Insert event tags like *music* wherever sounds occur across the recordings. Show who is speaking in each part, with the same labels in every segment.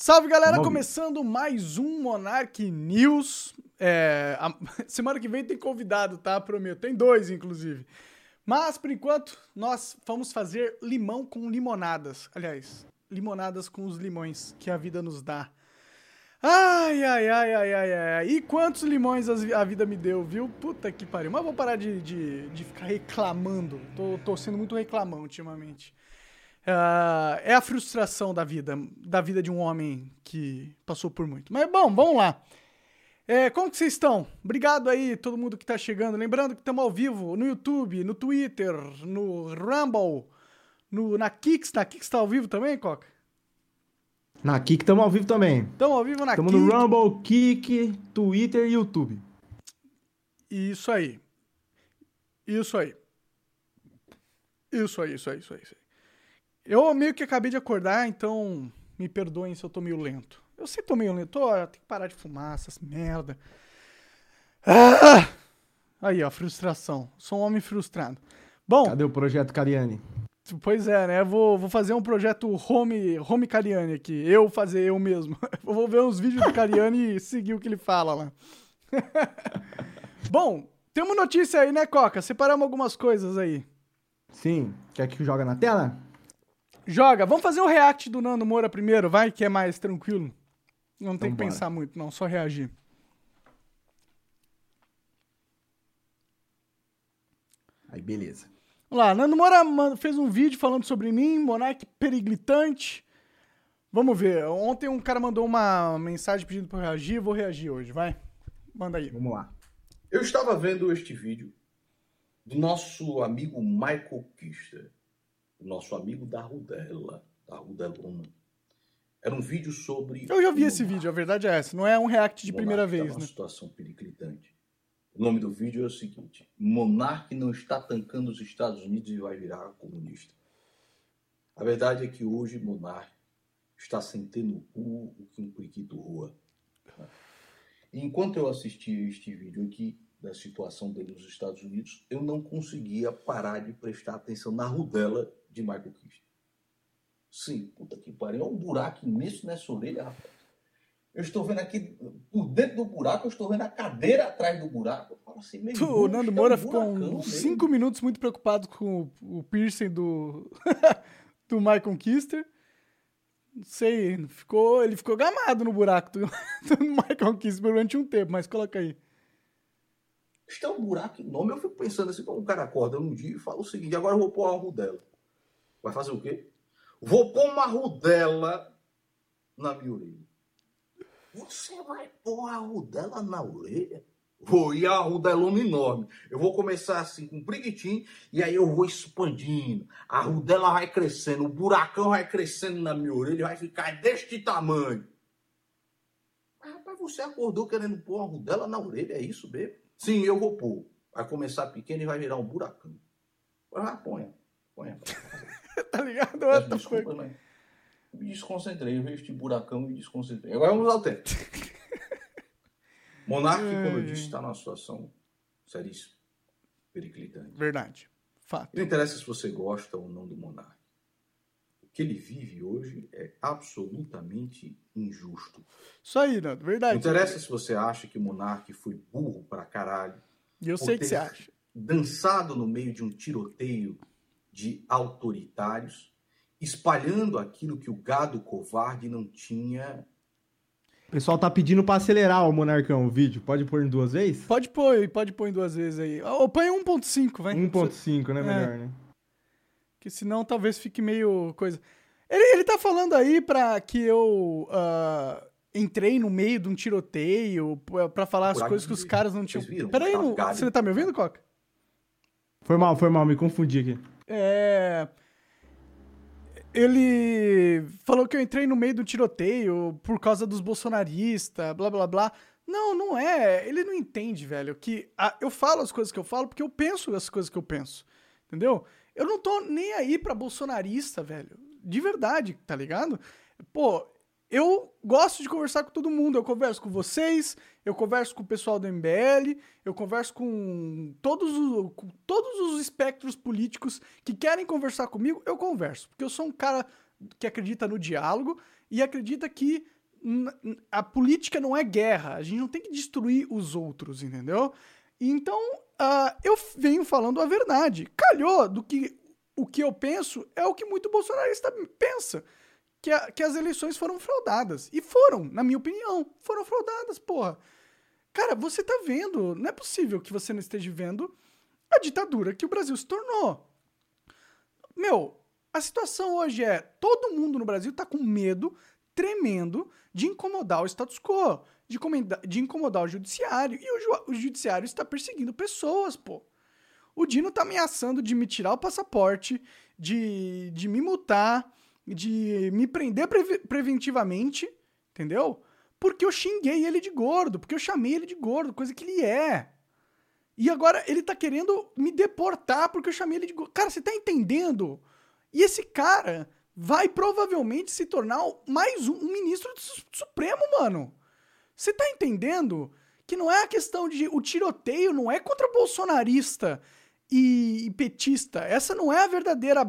Speaker 1: Salve galera, começando mais um Monarch News. É, a, *laughs* semana que vem tem convidado, tá? Prometo. Tem dois, inclusive. Mas, por enquanto, nós vamos fazer limão com limonadas. Aliás, limonadas com os limões que a vida nos dá. Ai, ai, ai, ai, ai, ai. E quantos limões a vida me deu, viu? Puta que pariu. Mas vou parar de, de, de ficar reclamando. Tô, tô sendo muito reclamão ultimamente. Uh, é a frustração da vida, da vida de um homem que passou por muito. Mas bom, vamos lá. É, como que vocês estão? Obrigado aí, todo mundo que tá chegando. Lembrando que estamos ao vivo no YouTube, no Twitter, no Rumble, no, na Kicks. Na Kicks tá ao vivo também, Coca?
Speaker 2: Na Kik estamos ao vivo também.
Speaker 1: Estamos ao vivo na
Speaker 2: Kik. Estamos no Rumble, Kik, Twitter e YouTube.
Speaker 1: Isso aí. Isso aí. Isso aí, isso aí, isso aí. Isso aí. Eu meio que acabei de acordar, então me perdoem se eu tô meio lento. Eu sei que tô meio lento. Tô, tenho que parar de fumar essas merda. Ah! Aí, ó, frustração. Sou um homem frustrado. Bom.
Speaker 2: Cadê o projeto Cariani?
Speaker 1: Pois é, né? Vou, vou fazer um projeto home, home Cariani aqui. Eu fazer eu mesmo. *laughs* vou ver uns vídeos do Cariani e seguir o que ele fala lá. *laughs* Bom, tem uma notícia aí, né, Coca? Separamos algumas coisas aí.
Speaker 2: Sim. Quer que joga na tela?
Speaker 1: Joga. Vamos fazer o react do Nando Moura primeiro, vai, que é mais tranquilo. Não então tem que bora. pensar muito, não. Só reagir.
Speaker 2: Aí, beleza.
Speaker 1: Vamos lá, Nando Moura fez um vídeo falando sobre mim, Monark periglitante. Vamos ver. Ontem um cara mandou uma mensagem pedindo para eu reagir, vou reagir hoje, vai. Manda aí.
Speaker 2: Vamos lá.
Speaker 3: Eu estava vendo este vídeo do nosso amigo Michael Kister, nosso amigo da Rudela, da Rudelona. Era um vídeo sobre.
Speaker 1: Eu já vi esse vídeo, a verdade é essa. Não é um react de primeira vez,
Speaker 3: tá
Speaker 1: né?
Speaker 3: uma situação periclitante. O nome do vídeo é o seguinte: Monarque não está tancando os Estados Unidos e vai virar comunista. A verdade é que hoje Monarque está sentendo o cu o que um periquito rua. E enquanto eu assistia este vídeo aqui da situação dele nos Estados Unidos, eu não conseguia parar de prestar atenção na rudela de Michael Kister. Sim, puta que pariu, é um buraco imenso nessa orelha, rapaz. Eu estou vendo aqui, por dentro do buraco, eu estou vendo a cadeira atrás do buraco. Eu falo assim,
Speaker 1: meu O Nando Moura é um ficou uns 5 minutos muito preocupado com o, piercing do, *laughs* do Michael Kister. Não sei, ficou, ele ficou gamado no buraco do, *laughs* do Michael Kister durante um tempo, mas coloca aí.
Speaker 3: Isto é um buraco enorme. Eu fico pensando assim, como um cara acorda num dia e fala o seguinte, agora eu vou pôr uma rudela. Vai fazer o quê? Vou pôr uma rudela na minha orelha. Você vai pôr a rodela na orelha? Vou ir a rodelona enorme. Eu vou começar assim com um e aí eu vou expandindo. A rodela vai crescendo, o buracão vai crescendo na minha orelha, vai ficar deste tamanho. Mas, rapaz, você acordou querendo pôr a rodela na orelha, é isso mesmo? Sim, eu vou pôr. Vai começar pequeno e vai virar um buracão. Vai, ponha. Ponha. *laughs*
Speaker 1: tá ligado?
Speaker 3: Desculpa, mas me desconcentrei. Eu vejo este buracão e me desconcentrei. Agora vamos ao tempo. *laughs* Monarque, como eu disse, está numa situação seríssima, periclitante.
Speaker 1: Verdade. Fato.
Speaker 3: Não interessa se você gosta ou não do Monarque. O que ele vive hoje é absolutamente injusto.
Speaker 1: Isso aí, Nando, verdade.
Speaker 3: Não interessa se você acha que o Monarque foi burro pra caralho.
Speaker 1: E eu sei que você acha.
Speaker 3: Dançado no meio de um tiroteio de autoritários espalhando aquilo que o gado covarde não tinha.
Speaker 2: O pessoal tá pedindo para acelerar o Monarcão o vídeo. Pode pôr em duas vezes?
Speaker 1: Pode pôr, pode pôr em duas vezes aí. Ou põe 1.5, vai.
Speaker 2: 1.5, né? É. Melhor, né?
Speaker 1: Que senão talvez fique meio coisa. Ele, ele tá falando aí pra que eu uh, entrei no meio de um tiroteio pra falar as coisas que os caras não tinham. Peraí, não... você tá me ouvindo, Coca?
Speaker 2: Foi mal, foi mal, me confundi aqui.
Speaker 1: É ele falou que eu entrei no meio do tiroteio por causa dos bolsonaristas, blá blá blá. Não, não é. Ele não entende, velho, que a, eu falo as coisas que eu falo porque eu penso as coisas que eu penso. Entendeu? Eu não tô nem aí pra bolsonarista, velho. De verdade, tá ligado? Pô, eu gosto de conversar com todo mundo. Eu converso com vocês, eu converso com o pessoal do MBL, eu converso com todos os, com todos os espectros políticos que querem conversar comigo, eu converso. Porque eu sou um cara que acredita no diálogo e acredita que a política não é guerra. A gente não tem que destruir os outros, entendeu? Então, uh, eu venho falando a verdade. Calhou do que o que eu penso é o que muito bolsonarista pensa. Que, a, que as eleições foram fraudadas. E foram, na minha opinião. Foram fraudadas, porra. Cara, você tá vendo. Não é possível que você não esteja vendo a ditadura que o Brasil se tornou. Meu, a situação hoje é: todo mundo no Brasil tá com medo tremendo de incomodar o status quo, de, de incomodar o judiciário. E o, o judiciário está perseguindo pessoas, pô. O Dino tá ameaçando de me tirar o passaporte, de, de me multar, de me prender pre preventivamente, entendeu? Porque eu xinguei ele de gordo, porque eu chamei ele de gordo, coisa que ele é. E agora ele tá querendo me deportar porque eu chamei ele de gordo. Cara, você tá entendendo? E esse cara vai provavelmente se tornar mais um, ministro do Supremo, mano. Você tá entendendo? Que não é a questão de. O tiroteio não é contra bolsonarista e petista. Essa não é a verdadeira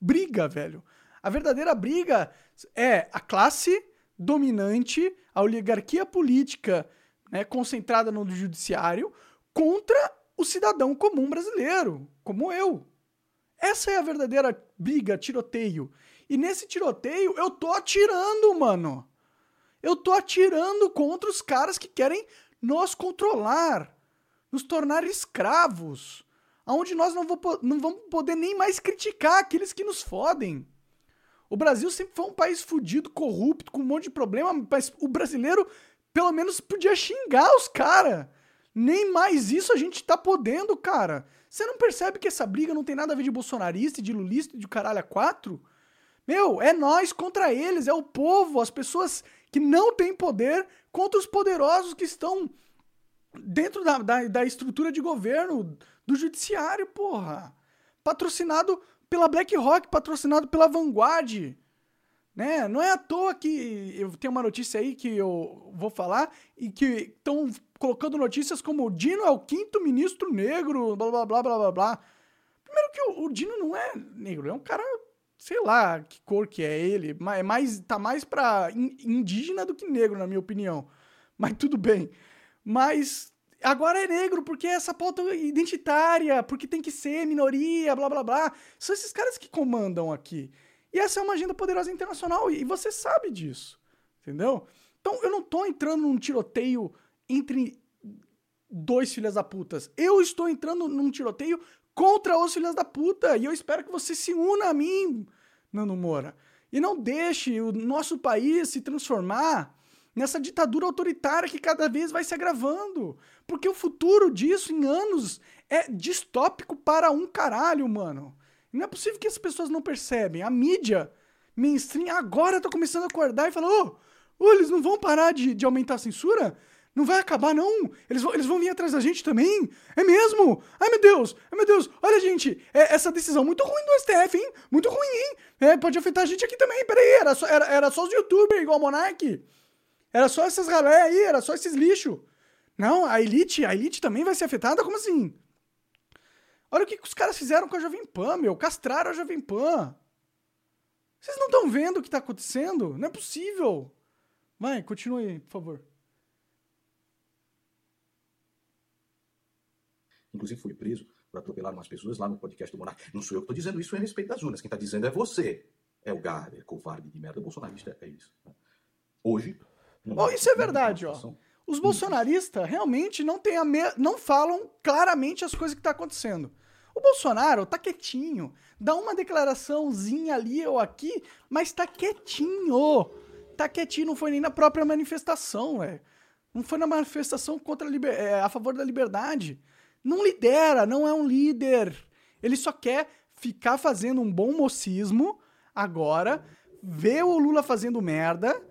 Speaker 1: briga, velho. A verdadeira briga é a classe dominante, a oligarquia política né, concentrada no judiciário, contra o cidadão comum brasileiro, como eu. Essa é a verdadeira briga, tiroteio. E nesse tiroteio eu tô atirando, mano. Eu tô atirando contra os caras que querem nos controlar, nos tornar escravos, aonde nós não, vou, não vamos poder nem mais criticar aqueles que nos fodem. O Brasil sempre foi um país fudido, corrupto, com um monte de problema, mas o brasileiro pelo menos podia xingar os caras. Nem mais isso a gente tá podendo, cara. Você não percebe que essa briga não tem nada a ver de bolsonarista, de lulista, de caralho a quatro? Meu, é nós contra eles, é o povo, as pessoas que não têm poder contra os poderosos que estão dentro da, da, da estrutura de governo, do judiciário, porra. Patrocinado pela BlackRock, patrocinado pela Vanguard. Né? Não é à toa que eu tenho uma notícia aí que eu vou falar e que estão colocando notícias como o Dino é o quinto ministro negro, blá blá blá blá blá blá. Primeiro que o, o Dino não é negro, é um cara, sei lá que cor que é ele, mas é mais, tá mais pra indígena do que negro, na minha opinião. Mas tudo bem. Mas agora é negro porque é essa pauta identitária, porque tem que ser minoria, blá blá blá. São esses caras que comandam aqui. E essa é uma agenda poderosa internacional e você sabe disso, entendeu? Então eu não tô entrando num tiroteio entre dois filhas da putas. Eu estou entrando num tiroteio contra os filhas da puta e eu espero que você se una a mim, Nando Moura. E não deixe o nosso país se transformar nessa ditadura autoritária que cada vez vai se agravando. Porque o futuro disso em anos é distópico para um caralho, mano. não é possível que as pessoas não percebem. A mídia mainstream agora tá começando a acordar e falar: ô, oh, oh, eles não vão parar de, de aumentar a censura? Não vai acabar, não. Eles vão, eles vão vir atrás da gente também. É mesmo? Ai, meu Deus. Ai, meu Deus. Olha, gente, é, essa decisão muito ruim do STF, hein? Muito ruim, hein? É, pode afetar a gente aqui também. Peraí, era só, era, era só os youtubers igual o Monark. Era só essas galera aí, era só esses lixos. Não, a elite, a elite também vai ser afetada? Como assim? Olha o que, que os caras fizeram com a Jovem Pan, meu. Castraram a Jovem Pan. Vocês não estão vendo o que está acontecendo? Não é possível. Vai, continue aí, por favor.
Speaker 3: inclusive foi preso por atropelar umas pessoas lá no podcast do Monark. Não sou eu que estou dizendo isso a respeito das urnas. Quem está dizendo é você. É o Garber, covarde de merda bolsonarista. É isso. Hoje.
Speaker 1: Oh, isso é verdade, ó. Os bolsonaristas realmente não, tem me... não falam claramente as coisas que estão tá acontecendo. O Bolsonaro tá quietinho, dá uma declaraçãozinha ali ou aqui, mas tá quietinho. Tá quietinho, não foi nem na própria manifestação, é. Não foi na manifestação contra a, liber... é, a favor da liberdade. Não lidera, não é um líder. Ele só quer ficar fazendo um bom mocismo agora, ver o Lula fazendo merda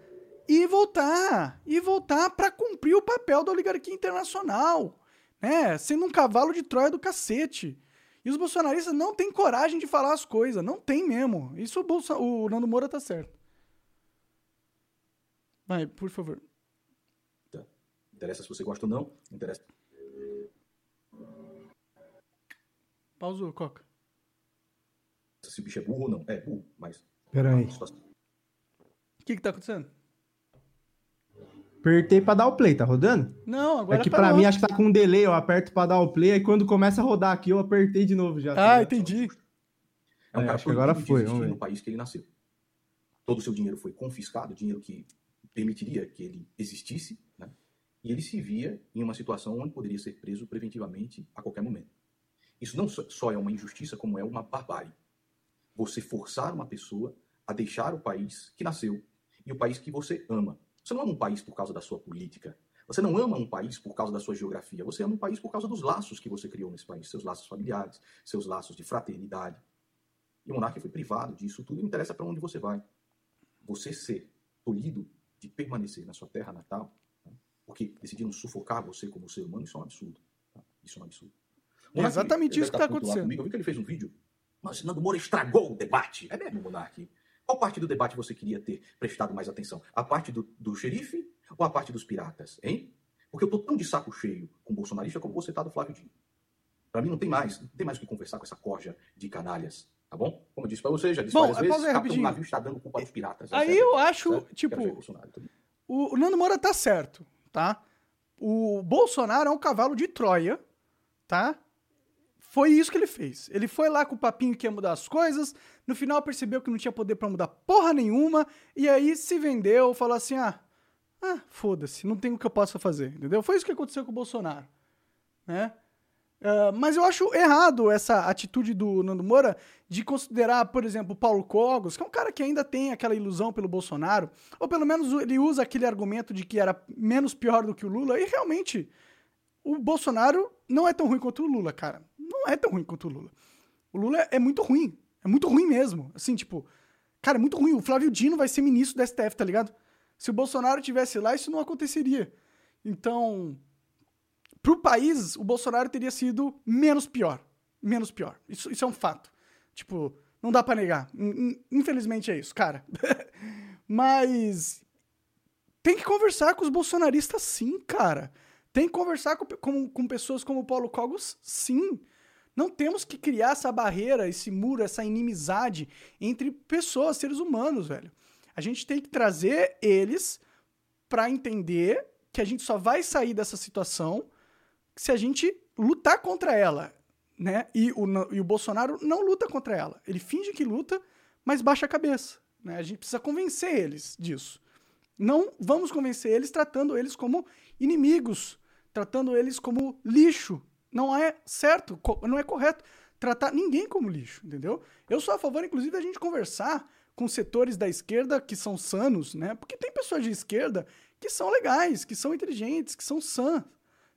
Speaker 1: e voltar. E voltar para cumprir o papel da oligarquia internacional. Né? Sendo um cavalo de Troia do cacete. E os bolsonaristas não têm coragem de falar as coisas. Não tem mesmo. Isso o, Bolsa... o Nando Moura tá certo. Vai, por favor.
Speaker 3: Tá. Interessa se você gosta ou não. Interessa.
Speaker 1: Pausou, Coca.
Speaker 3: Se o bicho é burro ou não. É burro, mas
Speaker 2: Pera aí.
Speaker 1: O que que tá acontecendo?
Speaker 2: Apertei pra dar o play, tá rodando?
Speaker 1: Não, agora
Speaker 2: é que
Speaker 1: parou.
Speaker 2: pra mim acho que tá com um delay, eu aperto pra dar o play, aí quando começa a rodar aqui eu apertei de novo já. tá
Speaker 1: Ah,
Speaker 2: ligado?
Speaker 1: entendi.
Speaker 3: É um
Speaker 2: É,
Speaker 3: cara
Speaker 2: acho que agora foi, vamos
Speaker 3: no país que ele nasceu. Todo o seu dinheiro foi confiscado, dinheiro que permitiria que ele existisse, né? e ele se via em uma situação onde poderia ser preso preventivamente a qualquer momento. Isso não só- só é uma injustiça, como é uma barbárie. Você forçar uma pessoa a deixar o país que nasceu e o país que você ama. Você não ama um país por causa da sua política. Você não ama um país por causa da sua geografia. Você ama um país por causa dos laços que você criou nesse país, seus laços familiares, seus laços de fraternidade. E o monarca foi privado disso tudo. Não interessa para onde você vai. Você ser tolhido de permanecer na sua terra natal, né? porque decidiram sufocar você como ser humano, isso é um absurdo. tá? Isso é um absurdo. Monark,
Speaker 1: exatamente isso que
Speaker 3: deve
Speaker 1: tá acontecendo.
Speaker 3: comigo. Eu vi que ele fez um vídeo. Mas Nando Moura estragou o debate. É mesmo, Monark? Qual parte do debate você queria ter prestado mais atenção? A parte do, do xerife ou a parte dos piratas, hein? Porque eu tô tão de saco cheio com o bolsonarista como você tá do Flávio Dino. Pra mim não tem mais, não tem mais o que conversar com essa corja de canalhas, tá bom? Como eu disse pra você, já disse
Speaker 1: Bom,
Speaker 3: várias vezes,
Speaker 1: ver
Speaker 3: Capitão? Navio está dando culpa aos piratas.
Speaker 1: Aí
Speaker 3: é a
Speaker 1: eu acho,
Speaker 3: certo?
Speaker 1: tipo, o Nando Moura tá certo, tá? O Bolsonaro é um cavalo de Troia, tá? Foi isso que ele fez. Ele foi lá com o papinho que ia mudar as coisas, no final percebeu que não tinha poder pra mudar porra nenhuma, e aí se vendeu, falou assim: ah, ah foda-se, não tem o que eu possa fazer, entendeu? Foi isso que aconteceu com o Bolsonaro, né? Ah, mas eu acho errado essa atitude do Nando Moura de considerar, por exemplo, Paulo Cogos, que é um cara que ainda tem aquela ilusão pelo Bolsonaro, ou pelo menos ele usa aquele argumento de que era menos pior do que o Lula, e realmente o Bolsonaro não é tão ruim quanto o Lula, cara. Não é tão ruim quanto o Lula. O Lula é muito ruim. É muito ruim mesmo. Assim, tipo, cara, é muito ruim. O Flávio Dino vai ser ministro do STF, tá ligado? Se o Bolsonaro tivesse lá, isso não aconteceria. Então, pro país, o Bolsonaro teria sido menos pior. Menos pior. Isso, isso é um fato. Tipo, não dá pra negar. In- in- Infelizmente é isso, cara. *laughs* Mas tem que conversar com os bolsonaristas sim, cara. Tem que conversar com, com, com pessoas como o Paulo Cogos, sim. Não temos que criar essa barreira, esse muro, essa inimizade entre pessoas, seres humanos, velho. A gente tem que trazer eles pra entender que a gente só vai sair dessa situação se a gente lutar contra ela, né? E o, e o Bolsonaro não luta contra ela. Ele finge que luta, mas baixa a cabeça. Né? A gente precisa convencer eles disso. Não vamos convencer eles tratando eles como inimigos, tratando eles como lixo. Não é certo, não é correto tratar ninguém como lixo, entendeu? Eu sou a favor, inclusive, da gente conversar com setores da esquerda que são sanos, né? Porque tem pessoas de esquerda que são legais, que são inteligentes, que são sãs,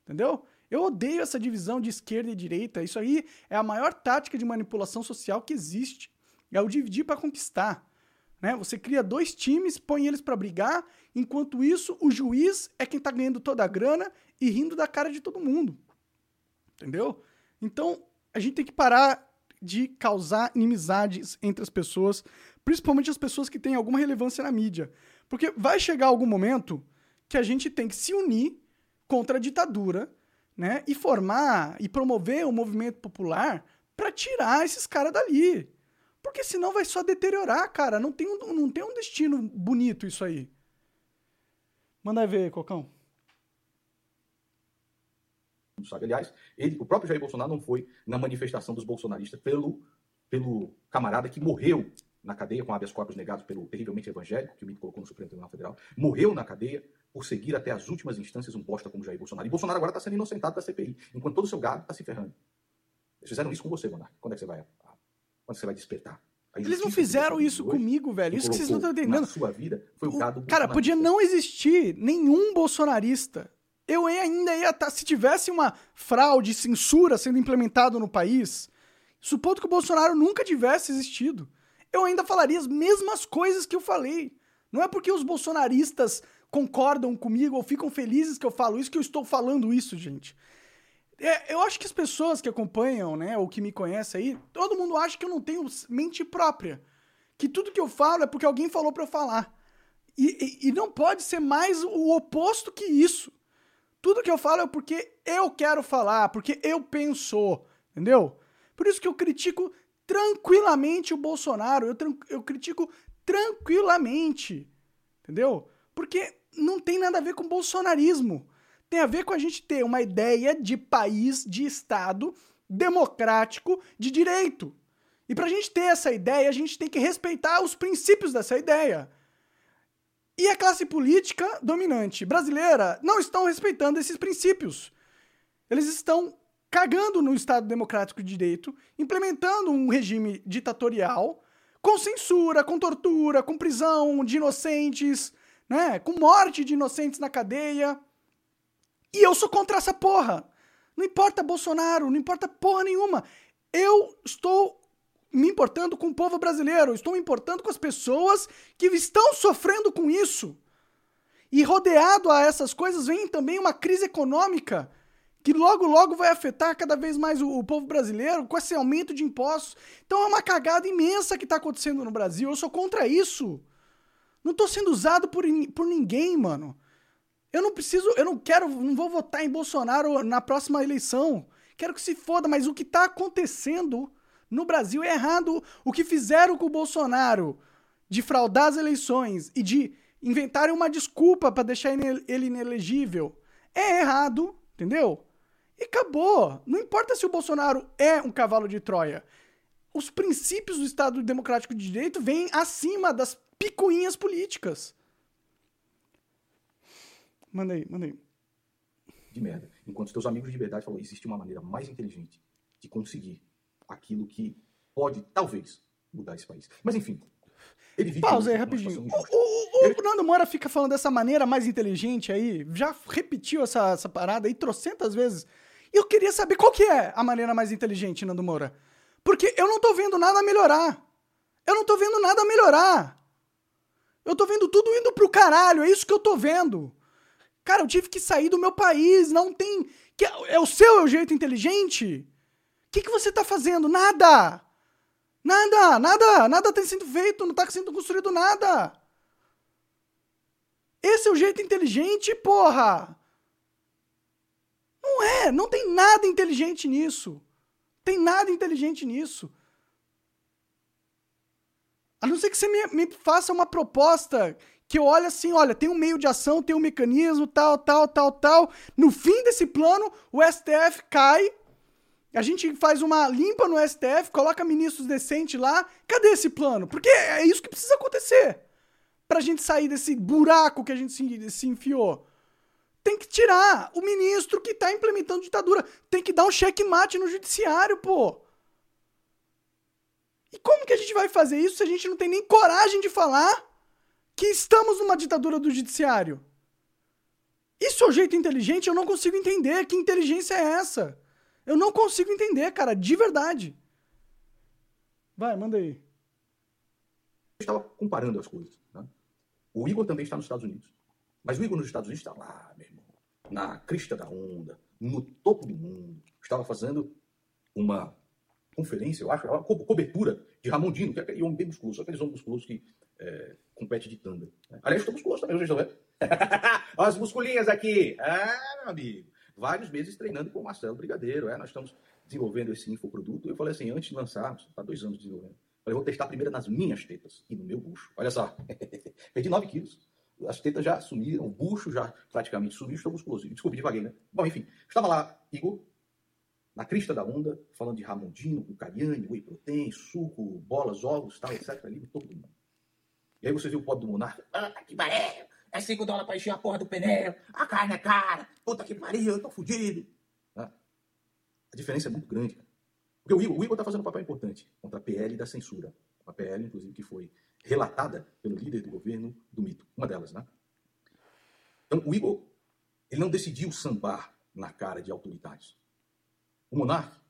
Speaker 1: entendeu? Eu odeio essa divisão de esquerda e direita. Isso aí é a maior tática de manipulação social que existe. É o dividir para conquistar. Né? Você cria dois times, põe eles para brigar, enquanto isso o juiz é quem tá ganhando toda a grana e rindo da cara de todo mundo. Entendeu? Então, a gente tem que parar de causar inimizades entre as pessoas, principalmente as pessoas que têm alguma relevância na mídia. Porque vai chegar algum momento que a gente tem que se unir contra a ditadura, né? E formar e promover um movimento popular para tirar esses caras dali. Porque senão vai só deteriorar, cara. Não tem um, não tem um destino bonito isso aí. Manda ver, Cocão.
Speaker 3: Não sabe. Aliás, ele, o próprio Jair Bolsonaro não foi na manifestação dos bolsonaristas pelo, pelo camarada que morreu na cadeia com habeas corpus negados pelo terrivelmente evangélico, que o MIT colocou no Supremo Tribunal Federal, morreu na cadeia por seguir até as últimas instâncias um bosta como Jair Bolsonaro. E Bolsonaro agora está sendo inocentado da CPI, enquanto todo o seu gado está se ferrando. Eles fizeram isso com você, Monarque. Quando é que você vai, quando você vai despertar?
Speaker 1: Eles não fizeram isso comigo, velho. Isso que vocês não estão entendendo.
Speaker 3: Na sua vida foi o
Speaker 1: O-
Speaker 3: gado
Speaker 1: Cara, podia não existir nenhum bolsonarista. Eu ainda ia estar. Se tivesse uma fraude, censura sendo implementado no país, supondo que o Bolsonaro nunca tivesse existido, eu ainda falaria as mesmas coisas que eu falei. Não é porque os bolsonaristas concordam comigo ou ficam felizes que eu falo isso que eu estou falando isso, gente. É, eu acho que as pessoas que acompanham, né, ou que me conhecem aí, todo mundo acha que eu não tenho mente própria. Que tudo que eu falo é porque alguém falou pra eu falar. E, e- e não pode ser mais o oposto que isso. Tudo que eu falo é porque eu quero falar, porque eu penso, entendeu? Por isso que eu critico tranquilamente o Bolsonaro, eu, eu critico tranquilamente. Entendeu? Porque não tem nada a ver com bolsonarismo. Tem a ver com a gente ter uma ideia de país, de Estado democrático de direito. E pra gente ter essa ideia, a gente tem que respeitar os princípios dessa ideia. E a classe política dominante brasileira não estão respeitando esses princípios. Eles estão cagando no Estado Democrático de Direito, implementando um regime ditatorial com censura, com tortura, com prisão de inocentes, né? Com morte de inocentes na cadeia. E eu sou contra essa porra. Não importa Bolsonaro, não importa porra nenhuma. Eu estou me importando com o povo brasileiro, estou me importando com as pessoas que estão sofrendo com isso. E rodeado a essas coisas vem também uma crise econômica que logo logo vai afetar cada vez mais o, o povo brasileiro com esse aumento de impostos. Então é uma cagada imensa que está acontecendo no Brasil. Eu sou contra isso. Não estou sendo usado por, por ninguém, mano. Eu não preciso, eu não quero, não vou votar em Bolsonaro na próxima eleição. Quero que se foda, mas o que tá acontecendo no Brasil é errado. O que fizeram com o Bolsonaro de fraudar as eleições e de inventarem uma desculpa para deixar ele inelegível é errado, entendeu? E acabou. Não importa se o Bolsonaro é um cavalo de Troia. Os princípios do Estado Democrático de Direito vêm acima das picuinhas políticas. Manda aí, manda aí.
Speaker 3: De merda. Enquanto teus amigos de verdade falam, existe uma maneira mais inteligente de conseguir aquilo que pode, talvez, mudar esse país. Mas enfim.
Speaker 1: Ele vive Pausa aí, rapidinho. O, o, o ele... Nando Moura fica falando dessa maneira mais inteligente aí, já repetiu essa, essa parada aí trocentas vezes. E eu queria saber qual que é a maneira mais inteligente, Nando Moura. Porque eu não tô vendo nada melhorar. Eu não tô vendo nada melhorar. Eu tô vendo tudo indo pro caralho, é isso que eu tô vendo. Cara, eu tive que sair do meu país, não tem. Que é o seu é o jeito inteligente? Que, que você tá fazendo? Nada! Nada, nada, nada tem sido feito, não tá sendo construído nada. Esse é o jeito inteligente, porra! Não é, não tem nada inteligente nisso. Tem nada inteligente nisso. A não ser que você me, me faça uma proposta que eu olho assim, olha, tem um meio de ação, tem um mecanismo, tal, tal, tal, tal. No fim desse plano, o STF cai, a gente faz uma limpa no STF, coloca ministros decentes lá. Cadê esse plano? Porque é isso que precisa acontecer. Pra gente sair desse buraco que a gente se, se enfiou. Tem que tirar o ministro que tá implementando ditadura. Tem que dar um checkmate no judiciário, pô. E como que a gente vai fazer isso se a gente não tem nem coragem de falar que estamos numa ditadura do judiciário. Isso é o jeito inteligente? Eu não consigo entender. Que inteligência é essa? Eu não consigo entender, cara, de verdade. Vai, manda aí.
Speaker 3: Eu estava comparando as coisas. Né? O Igor também está nos Estados Unidos. Mas o Igor nos Estados Unidos está lá, meu irmão, na crista da onda, no topo do mundo. Estava fazendo uma conferência, eu acho, uma cobertura de Ramondino, que é um homem bem musculoso, aqueles homens musculosos que é, compete de tanga. Né? Aliás, estou musculoso também, vocês estão vendo? *laughs* Olha as musculinhas aqui. Ah, meu amigo. Vários meses treinando com o Marcelo Brigadeiro. É, nós estamos desenvolvendo esse infoproduto. Eu falei assim, antes de lançarmos, está dois anos desenvolvendo. Falei, vou testar primeiro nas minhas tetas e no meu bucho. Olha só, *laughs* perdi 9 quilos. As tetas já sumiram, o bucho já praticamente sumiu, estou musculoso. Desculpe, devaguei, né? Bom, enfim, estava lá, Igor, na crista da onda, falando de Ramondino, com Cariani, whey protein, suco, bolas, ovos, tal, etc. Ali, todo mundo. E aí você viu o pobre do Monarca. Ah, que pariu! É 5 dólares pra encher a porra do pneu. A carne é cara. Puta que pariu, eu tô fudido. Ah, a diferença é muito grande. Porque o Igor, o Igor tá fazendo um papel importante contra a PL da censura. Uma PL, inclusive, que foi relatada pelo líder do governo do mito. Uma delas, né? Então, o Igor, ele não decidiu sambar na cara de autoritários. O monarca,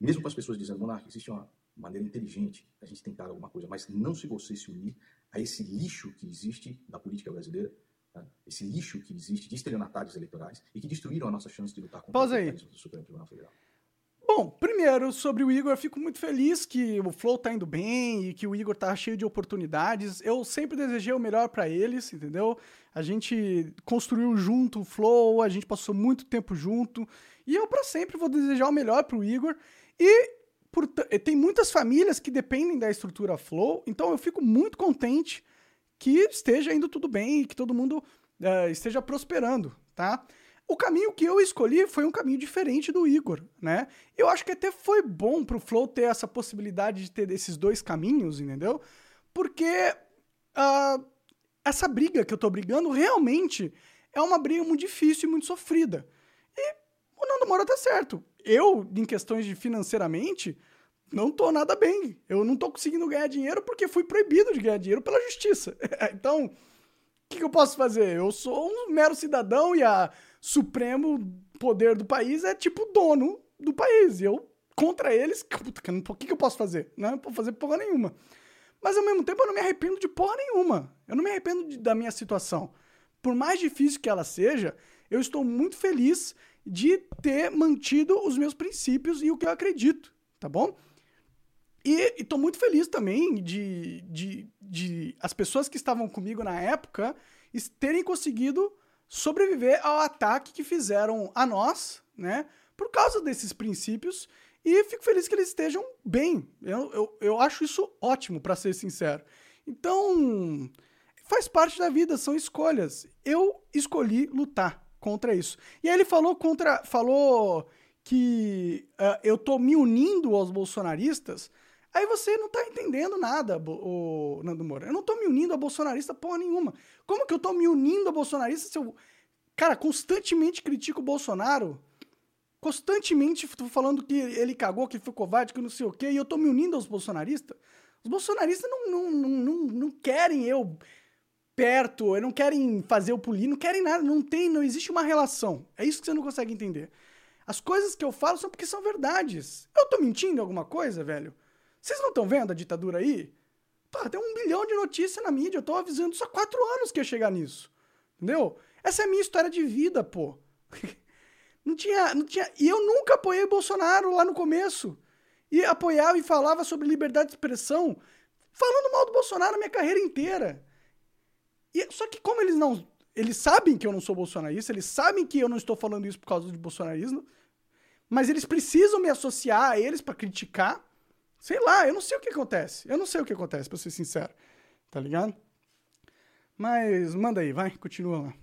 Speaker 3: mesmo com as pessoas dizendo, monarca, existe uma maneira inteligente a gente tentar alguma coisa, mas não se você se unir a esse lixo que existe da política brasileira, tá? esse lixo que existe de estelionatários eleitorais e que destruíram a nossa chance de lutar contra
Speaker 1: Pausa o do Supremo Tribunal Federal. Bom, primeiro, sobre o Igor, eu fico muito feliz que o Flow tá indo bem e que o Igor tá cheio de oportunidades. Eu sempre desejei o melhor para eles, entendeu? A gente construiu junto o Flow, a gente passou muito tempo junto. E eu para sempre vou desejar o melhor pro Igor. E por eh, tem muitas famílias que dependem da estrutura Flow, então eu fico muito contente que esteja indo tudo bem e que todo mundo eh, esteja prosperando, tá? O caminho que eu escolhi foi um caminho diferente do Igor, né? Eu acho que até foi bom pro Flow ter essa possibilidade de ter esses dois caminhos, entendeu? Porque ah, essa briga que eu tô brigando realmente é uma briga muito difícil e muito sofrida. E o Nando Moura tá certo. Eu, em questões de financeiramente, não tô nada bem. Eu não tô conseguindo ganhar dinheiro porque fui proibido de ganhar dinheiro pela justiça. *laughs* então, o que, que eu posso fazer? Eu sou um mero cidadão e a supremo poder do país é tipo dono do país. E eu, contra eles, o que, que eu posso fazer? Não posso fazer porra nenhuma. Mas ao mesmo tempo eu não me arrependo de porra nenhuma. Eu não me arrependo de- da minha situação. Por mais difícil que ela seja, eu estou muito feliz de ter mantido os meus princípios e o que eu acredito, tá bom? E estou muito feliz também de, de, de as pessoas que estavam comigo na época terem conseguido sobreviver ao ataque que fizeram a nós, né? Por causa desses princípios. E fico feliz que eles estejam bem. Eu, eu, eu acho isso ótimo, para ser sincero. Então, faz parte da vida, são escolhas. Eu escolhi lutar contra isso. E aí ele falou contra. Falou que ah, eu tô me unindo aos bolsonaristas. Aí você não tá entendendo nada, o Nando Moura. Eu não tô me unindo a bolsonarista porra nenhuma. Como que eu tô me unindo a bolsonarista se eu, cara, constantemente critico o Bolsonaro? Constantemente tô falando que ele cagou, que foi covarde, que não sei o quê, e eu tô me unindo aos bolsonaristas? Os bolsonaristas não, não, não, não, não querem eu perto, não querem fazer o polir, não querem nada, não tem, não existe uma relação. É isso que você não consegue entender. As coisas que eu falo são porque são verdades. Eu tô mentindo em alguma coisa, velho? Vocês não estão vendo a ditadura aí? Pô, tem um bilhão de notícias na mídia, eu tô avisando isso há quatro anos que ia chegar nisso. Entendeu? Essa é a minha história de vida, pô. *laughs* Não tinha, não tinha. E eu nunca apoiei Bolsonaro lá no começo. E apoiava e falava sobre liberdade de expressão, falando mal do Bolsonaro a minha carreira inteira. E, só que como eles não. Eles sabem que eu não sou bolsonarista, eles sabem que eu não estou falando isso por causa de bolsonarismo, mas eles precisam me associar a eles pra criticar. Sei lá, eu não sei o que acontece. Eu não sei o que acontece, pra ser sincero. Tá ligado? Mas manda aí, vai, continua lá.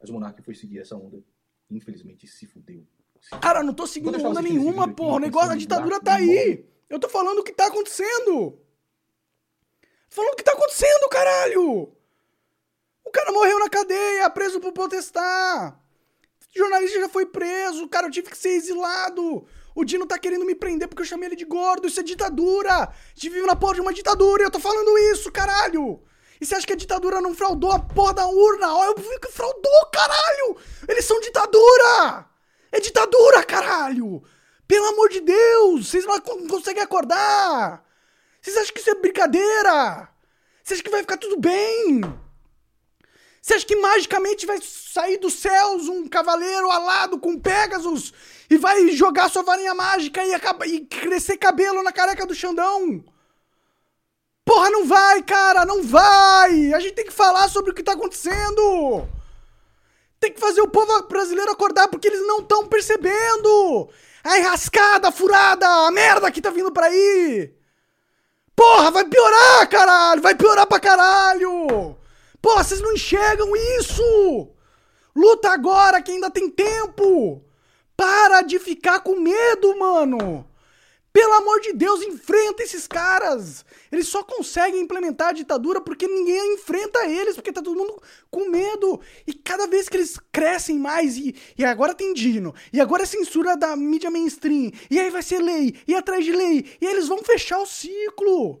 Speaker 3: Mas o Monark foi seguir essa onda. Infelizmente se fudeu.
Speaker 1: Cara, não tô seguindo onda nenhuma, porra. O negócio, a
Speaker 3: pensando
Speaker 1: ditadura tá
Speaker 3: irmão.
Speaker 1: aí. Eu tô falando o que tá acontecendo. Falando o que tá acontecendo, caralho. O cara morreu na cadeia, preso por protestar. O jornalista já foi preso. Cara, eu tive que ser exilado. O Dino tá querendo me prender porque eu chamei ele de gordo. Isso é ditadura. A gente vive na porra de uma ditadura e eu tô falando isso, caralho. E você acha que a ditadura não fraudou a porra da urna? Ó, eu vi que fraudou, caralho. Eles são ditadura. É ditadura, caralho. Pelo amor de Deus. Vocês não con- conseguem acordar. Vocês acham que isso é brincadeira? Você acha que vai ficar tudo bem? Você acha que magicamente vai sair dos céus um cavaleiro alado com Pegasus e vai jogar sua varinha mágica e, acaba, e crescer cabelo na careca do Xandão? Porra, não vai, cara, não vai! A gente tem que falar sobre o que tá acontecendo! Tem que fazer o povo brasileiro acordar porque eles não estão percebendo! A enrascada, a furada, a merda que tá vindo por aí! Porra, vai piorar, caralho! Vai piorar pra caralho! Porra, vocês não enxergam isso! Luta agora que ainda tem tempo! Para de ficar com medo, mano! Pelo amor de Deus, enfrenta esses caras! Eles só conseguem implementar a ditadura porque ninguém enfrenta eles, porque tá todo mundo com medo. E cada vez que eles crescem mais, e, e agora tem Dino, e agora é censura da mídia mainstream, e aí vai ser lei, e atrás de lei, e aí eles vão fechar o ciclo.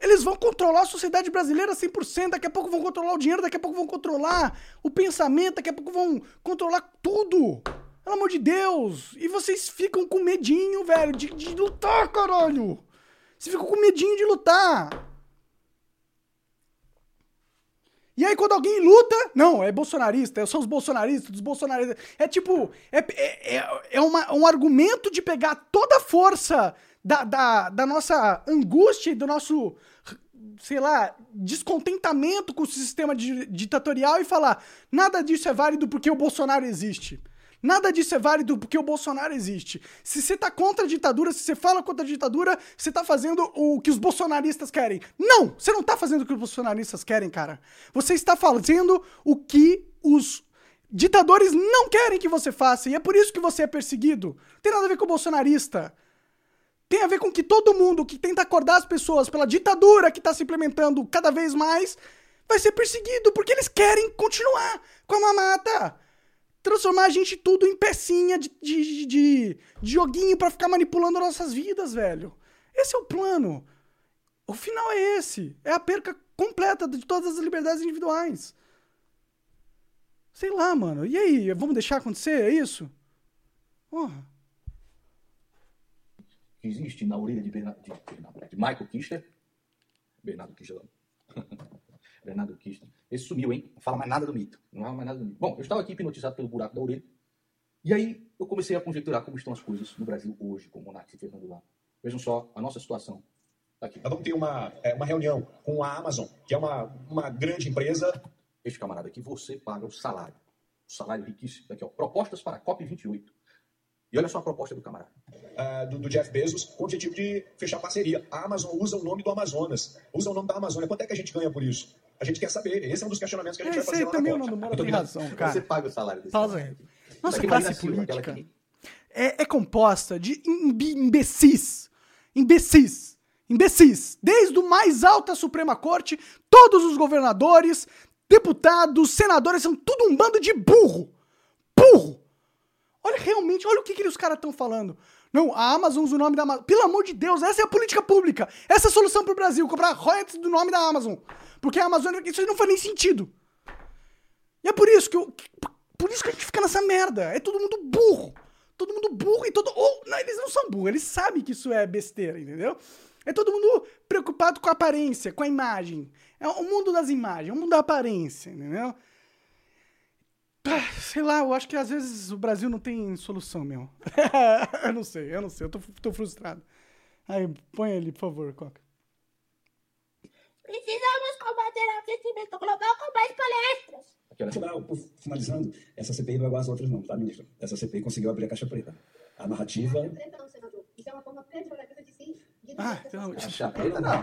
Speaker 1: Eles vão controlar a sociedade brasileira 100%, daqui a pouco vão controlar o dinheiro, daqui a pouco vão controlar o pensamento, daqui a pouco vão controlar tudo. Pelo amor de Deus! E vocês ficam com medinho, velho, de, de lutar, caralho! Vocês ficam com medinho de lutar! E aí, quando alguém luta, não, é bolsonarista, são os bolsonaristas, dos bolsonaristas. É tipo, é, é, é, uma- um argumento de pegar toda a força da, da, da nossa angústia e do nosso, sei lá, descontentamento com o sistema di- ditatorial e falar: nada disso é válido porque o Bolsonaro existe. Nada disso é válido porque o Bolsonaro existe. Se você tá contra a ditadura, se você fala contra a ditadura, você tá fazendo o que os bolsonaristas querem. Não! Você não tá fazendo o que os bolsonaristas querem, cara. Você está fazendo o que os ditadores não querem que você faça. E é por isso que você é perseguido. Não tem nada a ver com o bolsonarista. Tem a ver com que todo mundo que tenta acordar as pessoas pela ditadura que tá se implementando cada vez mais vai ser perseguido porque eles querem continuar com a mamata transformar a gente tudo em pecinha de, de, de, de joguinho para ficar manipulando nossas vidas, velho. Esse é o plano. O final é esse. É a perca completa de todas as liberdades individuais. Sei lá, mano. E aí, vamos deixar acontecer? É isso? Porra.
Speaker 3: Existe na orelha de, Bernardo, de, de Michael Kister. Bernardo Kister. *laughs* Bernardo Kister. Esse sumiu, hein? Não fala mais nada do mito. Não fala mais nada do mito. Bom, eu estava aqui hipnotizado pelo buraco da orelha. E aí eu comecei a conjecturar como estão as coisas no Brasil hoje, com o Monarque e Fernando lá. Vejam só a nossa situação. Tá aqui.
Speaker 4: Nós vamos ter uma, é, uma reunião com a Amazon, que é uma, uma grande empresa.
Speaker 3: Este camarada aqui, você paga o salário. O salário riquíssimo. Aqui, ó. Propostas para a COP28. E olha só a proposta do camarada.
Speaker 4: Uh, do, do, Jeff Bezos, com o objetivo de fechar parceria. A Amazon usa o nome do Amazonas, usa o nome da Amazônia. Quanto é que a gente ganha por isso? A gente quer saber. Esse é um dos questionamentos que a gente
Speaker 1: é,
Speaker 4: vai fazer lá
Speaker 1: também
Speaker 4: na
Speaker 1: o Nando Moura tem razão, cara.
Speaker 3: Você paga o salário desse
Speaker 1: Pausa aí. Nossa classe política
Speaker 3: que-
Speaker 1: é, é composta de imbecis. Imbecis. Imbecis. Desde o mais alto da Suprema Corte, todos os governadores, deputados, senadores, são tudo um bando de burro. Burro. Olha realmente, olha o que, que os caras estão falando. Não, a Amazon usa o nome da Amazon. Pelo amor de Deus, essa é a política pública. Essa é a solução pro Brasil, comprar royalties do nome da Amazon. Porque a Amazon, isso não faz nem sentido. E é por isso que eu, por isso que a gente fica nessa merda. É todo mundo burro. Todo mundo burro e todo. Ou, não, eles não são burros, eles sabem que isso é besteira, entendeu? É todo mundo preocupado com a aparência, com a imagem. É o mundo das imagens, é o mundo da aparência, entendeu? Ah, Sei lá, eu acho que às vezes o Brasil não tem solução mesmo. *laughs* eu não sei, eu não sei, eu tô, tô frustrado. Aí, põe ele, por favor, Coca.
Speaker 5: Precisamos combater o aquecimento global com mais palestras.
Speaker 3: Aqui, olha só.
Speaker 6: Final, finalizando, essa CPI não é igual às outras, não, tá, ministro? Essa CPI conseguiu abrir a caixa preta. A narrativa.
Speaker 5: Preta não, senador. Isso é uma forma pejorativa de
Speaker 1: Ah, então,
Speaker 3: Caixa preta, não.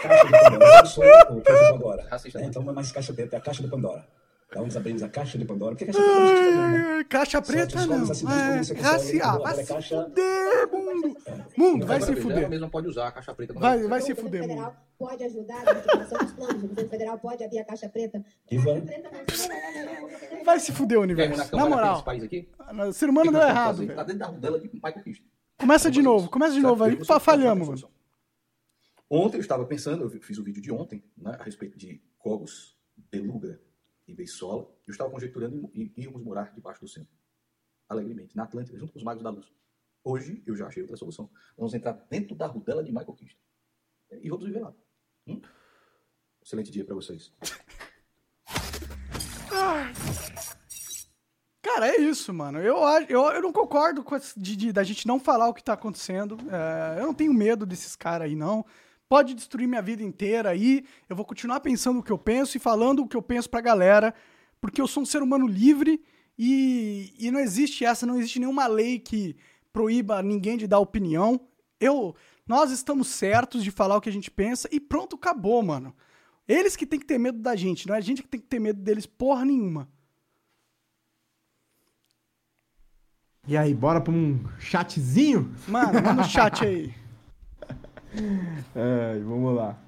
Speaker 6: Caixa de Pandora. Eu sou o que eu agora. Né? Então não é mais caixa preta, é a caixa de Pandora. Então nós abrimos a caixa de Pandora. Porque a caixa preta não existe também, né?
Speaker 1: Ai, Caixa preta não.
Speaker 6: acidentes você
Speaker 1: É,
Speaker 6: consegue
Speaker 1: raci- ah, vai se
Speaker 6: caixa-
Speaker 1: fuder, mundo. Mundo, vai se fuder.
Speaker 3: Mesmo pode usar a caixa preta.
Speaker 1: Vai, vai se
Speaker 5: o
Speaker 1: fuder,
Speaker 5: governo
Speaker 1: mundo.
Speaker 5: federal pode ajudar na articulação dos planos. O governo federal pode abrir a caixa preta.
Speaker 6: Ivan.
Speaker 5: Caixa preta.
Speaker 1: Vai se fuder, universo. Na
Speaker 3: olha
Speaker 1: moral.
Speaker 3: Aqui?
Speaker 1: O ser humano
Speaker 3: que
Speaker 1: deu errado,
Speaker 3: fazer? Tá dentro da rodela de Michael.
Speaker 1: Começa de novo, começa de novo. Aí falhamos, mano.
Speaker 3: Ontem eu estava pensando, eu fiz o vídeo de ontem, né, a respeito de Cogos, Beluga e Beisola. Eu estava conjecturando e íamos morar debaixo do centro. Alegremente, na Atlântida, junto com os magos da luz. Hoje eu já achei outra solução. Vamos entrar dentro da rodela de Michael Kister. E vamos viver lá. Hum? Excelente dia para vocês. *laughs*
Speaker 1: Cara, é isso, mano. Eu, eu, eu não concordo com esse de, de- da gente não falar o que tá acontecendo. É, eu não tenho medo desses caras aí, não. Pode destruir minha vida inteira aí. Eu vou continuar pensando o que eu penso e falando o que eu penso pra galera. Porque eu sou um ser humano livre e, e não existe essa, não existe nenhuma lei que proíba ninguém de dar opinião. Eu, nós estamos certos de falar o que a gente pensa e pronto, acabou, mano. Eles que tem que ter medo da gente, não é a gente que tem que ter medo deles porra nenhuma.
Speaker 2: E aí, bora pra um chatzinho?
Speaker 1: Mano, manda no chat aí. *laughs*
Speaker 2: Vamos lá.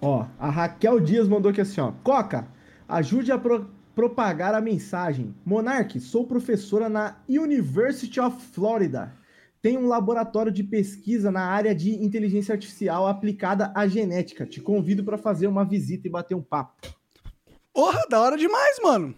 Speaker 2: Ó, a Raquel Dias mandou aqui assim, ó. Coca, ajude a pro- propagar a mensagem. Monark, sou professora na University of Florida. Tenho um laboratório de pesquisa na área de inteligência artificial aplicada à genética. Te convido para fazer uma visita e bater um papo.
Speaker 1: Porra, da hora demais, mano.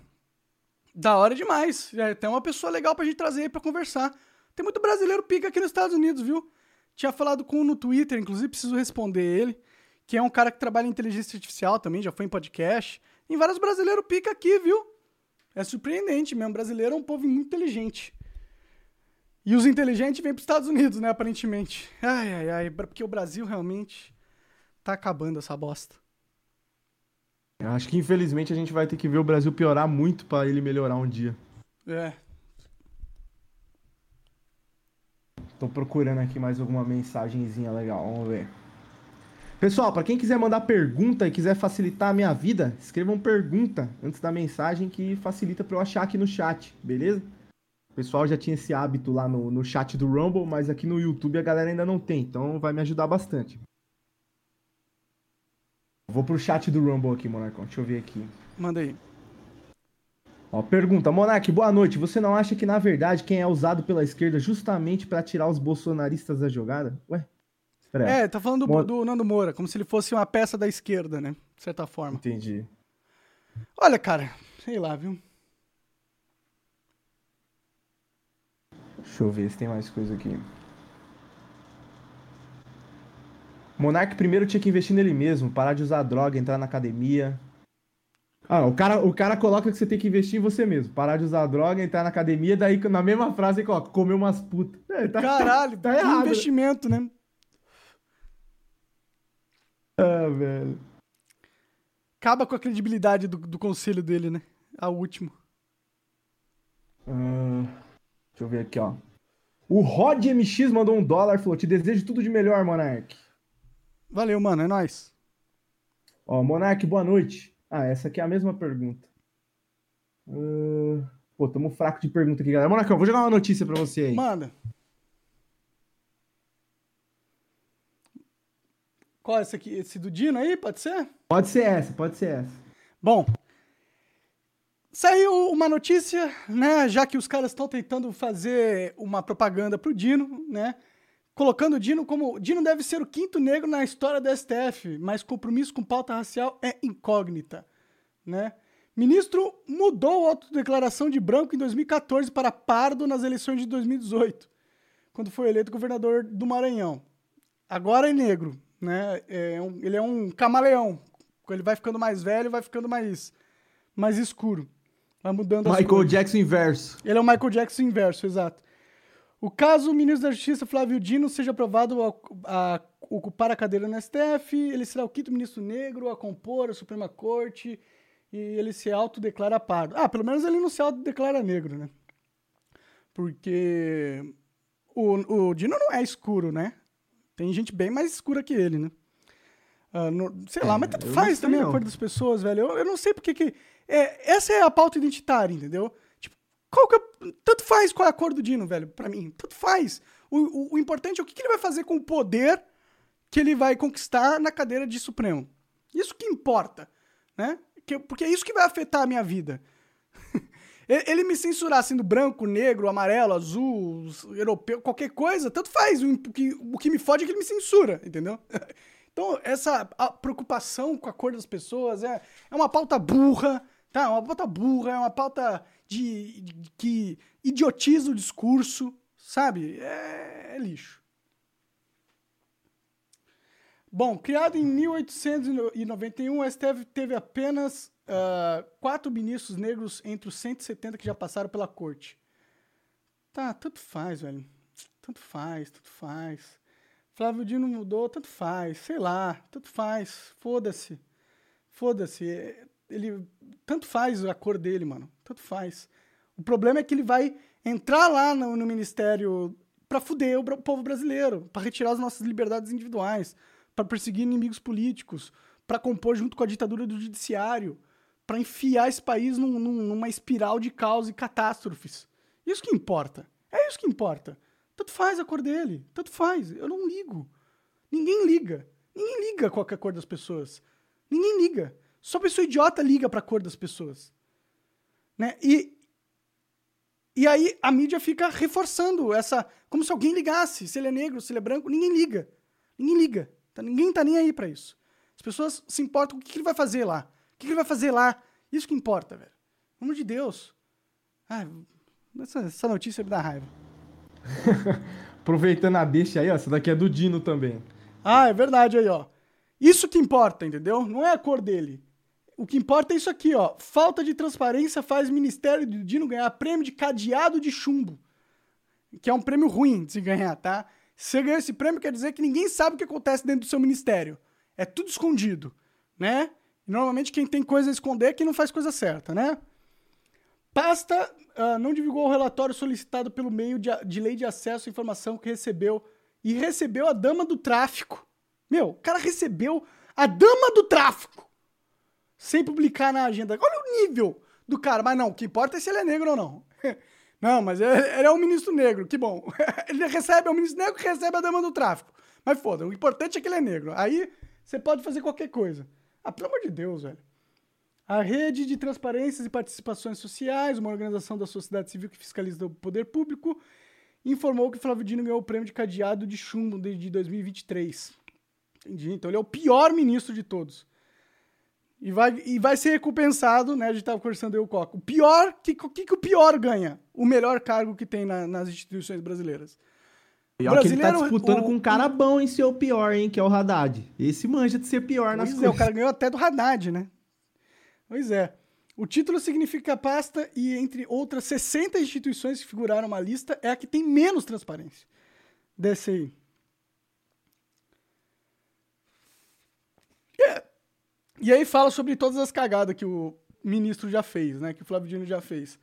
Speaker 1: Da hora demais. É, tem uma pessoa legal pra gente trazer aí pra conversar. Tem muito brasileiro pica aqui nos Estados Unidos, viu? Tinha falado com um no Twitter, inclusive preciso responder ele. Que é um cara que trabalha em inteligência artificial também, já foi em podcast. Tem vários brasileiros pica aqui, viu? É surpreendente mesmo. Brasileiro é um povo muito inteligente. E os inteligentes vêm pros Estados Unidos, né, aparentemente. Ai, ai, ai. Porque o Brasil realmente tá acabando essa bosta.
Speaker 2: Acho que infelizmente a gente vai ter que ver o Brasil piorar muito para ele melhorar um dia.
Speaker 1: É.
Speaker 2: Tô procurando aqui mais alguma mensagenzinha legal. Vamos ver. Pessoal, para quem quiser mandar pergunta e quiser facilitar a minha vida, escrevam pergunta antes da mensagem que facilita para eu achar aqui no chat, beleza? O pessoal já tinha esse hábito lá no, no chat do Rumble, mas aqui no YouTube a galera ainda não tem, então vai me ajudar bastante. Vou pro chat do Rumble aqui, Monarcão. Deixa eu ver aqui.
Speaker 1: Manda aí.
Speaker 2: Ó, pergunta, Monark, boa noite. Você não acha que, na verdade, quem é usado pela esquerda justamente para tirar os bolsonaristas da jogada? Ué? Espera.
Speaker 1: É, tá falando do, do Nando Moura, como se ele fosse uma peça da esquerda, né? De certa forma.
Speaker 2: Entendi.
Speaker 1: Olha, cara, sei lá, viu?
Speaker 2: Deixa eu ver se tem mais coisa aqui. Monark primeiro tinha que investir nele mesmo, parar de usar droga, entrar na academia. Ah, o cara, o cara coloca que você tem que investir em você mesmo, parar de usar droga, entrar na academia, daí na mesma frase ele coloca, comer umas putas. É, tá,
Speaker 1: Caralho,
Speaker 2: tá
Speaker 1: que
Speaker 2: errado.
Speaker 1: investimento, né?
Speaker 2: Ah, velho.
Speaker 1: Acaba com a credibilidade do, do conselho dele, né? A último.
Speaker 2: Ah, deixa eu ver aqui, ó. O Rod MX mandou um dólar, falou: Te desejo tudo de melhor, Monark.
Speaker 1: Valeu, mano, é nóis.
Speaker 2: Ó, Monark, boa noite. Ah, essa aqui é a mesma pergunta. Ah, pô, tamo fraco de pergunta aqui, galera. Monarcão, vou jogar uma notícia pra você aí.
Speaker 1: Manda. Qual é esse aqui? Esse do Dino aí? Pode ser?
Speaker 2: Pode ser essa, pode ser essa.
Speaker 1: Bom, saiu uma notícia, né? Já que os caras estão tentando fazer uma propaganda pro Dino, né? Colocando o Dino como. Dino deve ser o quinto negro na história do STF, mas compromisso com pauta racial é incógnita, né? Ministro mudou a autodeclaração de branco em 2014 para pardo nas eleições de 2018, quando foi eleito governador do Maranhão. Agora é negro, né? É um- ele é um camaleão. Ele vai ficando mais velho, vai ficando mais, mais escuro. Vai mudando
Speaker 2: Michael. Jackson inverso.
Speaker 1: Ele é o Michael Jackson inverso, exato. O caso o ministro da Justiça, Flávio Dino, seja aprovado a, a ocupar a cadeira no STF, ele será o quinto ministro negro a compor a Suprema Corte e ele se autodeclara pardo. Ah, pelo menos ele não se autodeclara negro, né? Porque o, o Dino não é escuro, né? Tem gente bem mais escura que ele, né? Ah, no- sei lá, mas tanto faz também a
Speaker 2: não.
Speaker 1: cor das pessoas, velho. Eu, eu não sei porque que. É, essa é a pauta identitária, entendeu? Qual que é, tanto faz qual é a cor do Dino, velho, pra mim. Tanto faz. O, o, o importante é o que, que ele vai fazer com o poder que ele vai conquistar na cadeira de Supremo. Isso que importa, né? Que- porque é isso que vai afetar a minha vida. *laughs* Ele me censurar sendo branco, negro, amarelo, azul, europeu, qualquer coisa, tanto faz. O que, o que me fode é que ele me censura, entendeu? *laughs* Então, essa preocupação com a cor das pessoas é, é uma pauta burra, tá? É uma pauta burra, é uma pauta de, de- que idiotiza o discurso, sabe? É, é lixo. Bom, criado em 1891, o STF teve apenas ah, quatro ministros negros entre os 170 que já passaram pela corte. Tá, tanto faz, velho. Tanto faz, tanto faz. Flávio Dino mudou, tanto faz. Sei lá, tanto faz. Foda-se. Foda-se. Ele. Tanto faz a cor dele, mano. Tanto faz. O problema é que ele vai entrar lá no, no ministério pra fuder o bra- povo brasileiro, pra retirar as nossas liberdades individuais, pra perseguir inimigos políticos, pra compor junto com a ditadura do judiciário, pra enfiar esse país num- num- numa espiral de caos e catástrofes. Isso que importa. É isso que importa. Tanto faz a cor dele. Tanto faz. Eu não ligo. Ninguém liga. Ninguém liga qual é a cor das pessoas. Ninguém liga. Só pessoa idiota liga pra cor das pessoas. Né? E, e aí a mídia fica reforçando essa. Como se alguém ligasse. Se ele é negro, se ele é branco. Ninguém liga. Ninguém liga. Tá? Ninguém tá nem aí pra isso. As pessoas se importam com o que ele vai fazer lá. O que ele vai fazer lá. Isso que importa, velho. Pelo amor de Deus. Ah, essa, essa notícia me dá raiva. *laughs*
Speaker 2: Aproveitando a deixa aí, ó. Essa daqui é do Dino também.
Speaker 1: Ah, é verdade aí, ó. Isso que importa, entendeu? Não é a cor dele. O que importa é isso aqui, ó. Falta de transparência faz Ministério do Dino ganhar prêmio de cadeado de chumbo. Que é um prêmio ruim de se ganhar, tá? Se você ganhar esse prêmio, quer dizer que ninguém sabe o que acontece dentro do seu ministério. É tudo escondido, né? Normalmente quem tem coisa a esconder é quem não faz coisa certa, né? Pasta ah, não divulgou o relatório solicitado pelo meio de, de lei de acesso à informação que recebeu e recebeu a dama do tráfico. Meu, o cara recebeu a dama do tráfico sem publicar na agenda. Olha o nível do cara. Mas não, o que importa é se ele é negro ou não. *laughs* Não, mas ele é um ministro negro, que bom. *laughs* Ele recebe, é um ministro negro que recebe a dama do tráfico. Mas foda, o importante é que ele é negro. Aí você pode fazer qualquer coisa. Ah, pelo amor de Deus, velho. A Rede de Transparências e Participações Sociais, uma organização da sociedade civil que fiscaliza o poder público, informou que Flávio Dino ganhou o prêmio de cadeado de chumbo de 2023. Entendi. Então ele é o pior ministro de todos. E vai, e vai ser recompensado, né? A gente tava conversando aí o Coca. O pior, o que, que, que o pior ganha? O melhor cargo que tem na- nas instituições brasileiras.
Speaker 2: Pior que ele tá disputando
Speaker 1: o-
Speaker 2: com um cara bom em ser o pior, hein? Que é o Haddad. Esse manja de ser pior nas
Speaker 1: Pois é, o
Speaker 2: coisas.
Speaker 1: cara ganhou até do Haddad, né? Pois é. O título significa pasta e, entre outras 60 instituições que figuraram na lista, é a que tem menos transparência. Desce aí. É. E aí fala sobre todas as cagadas que o ministro já fez, né? Que o Flávio Dino já fez.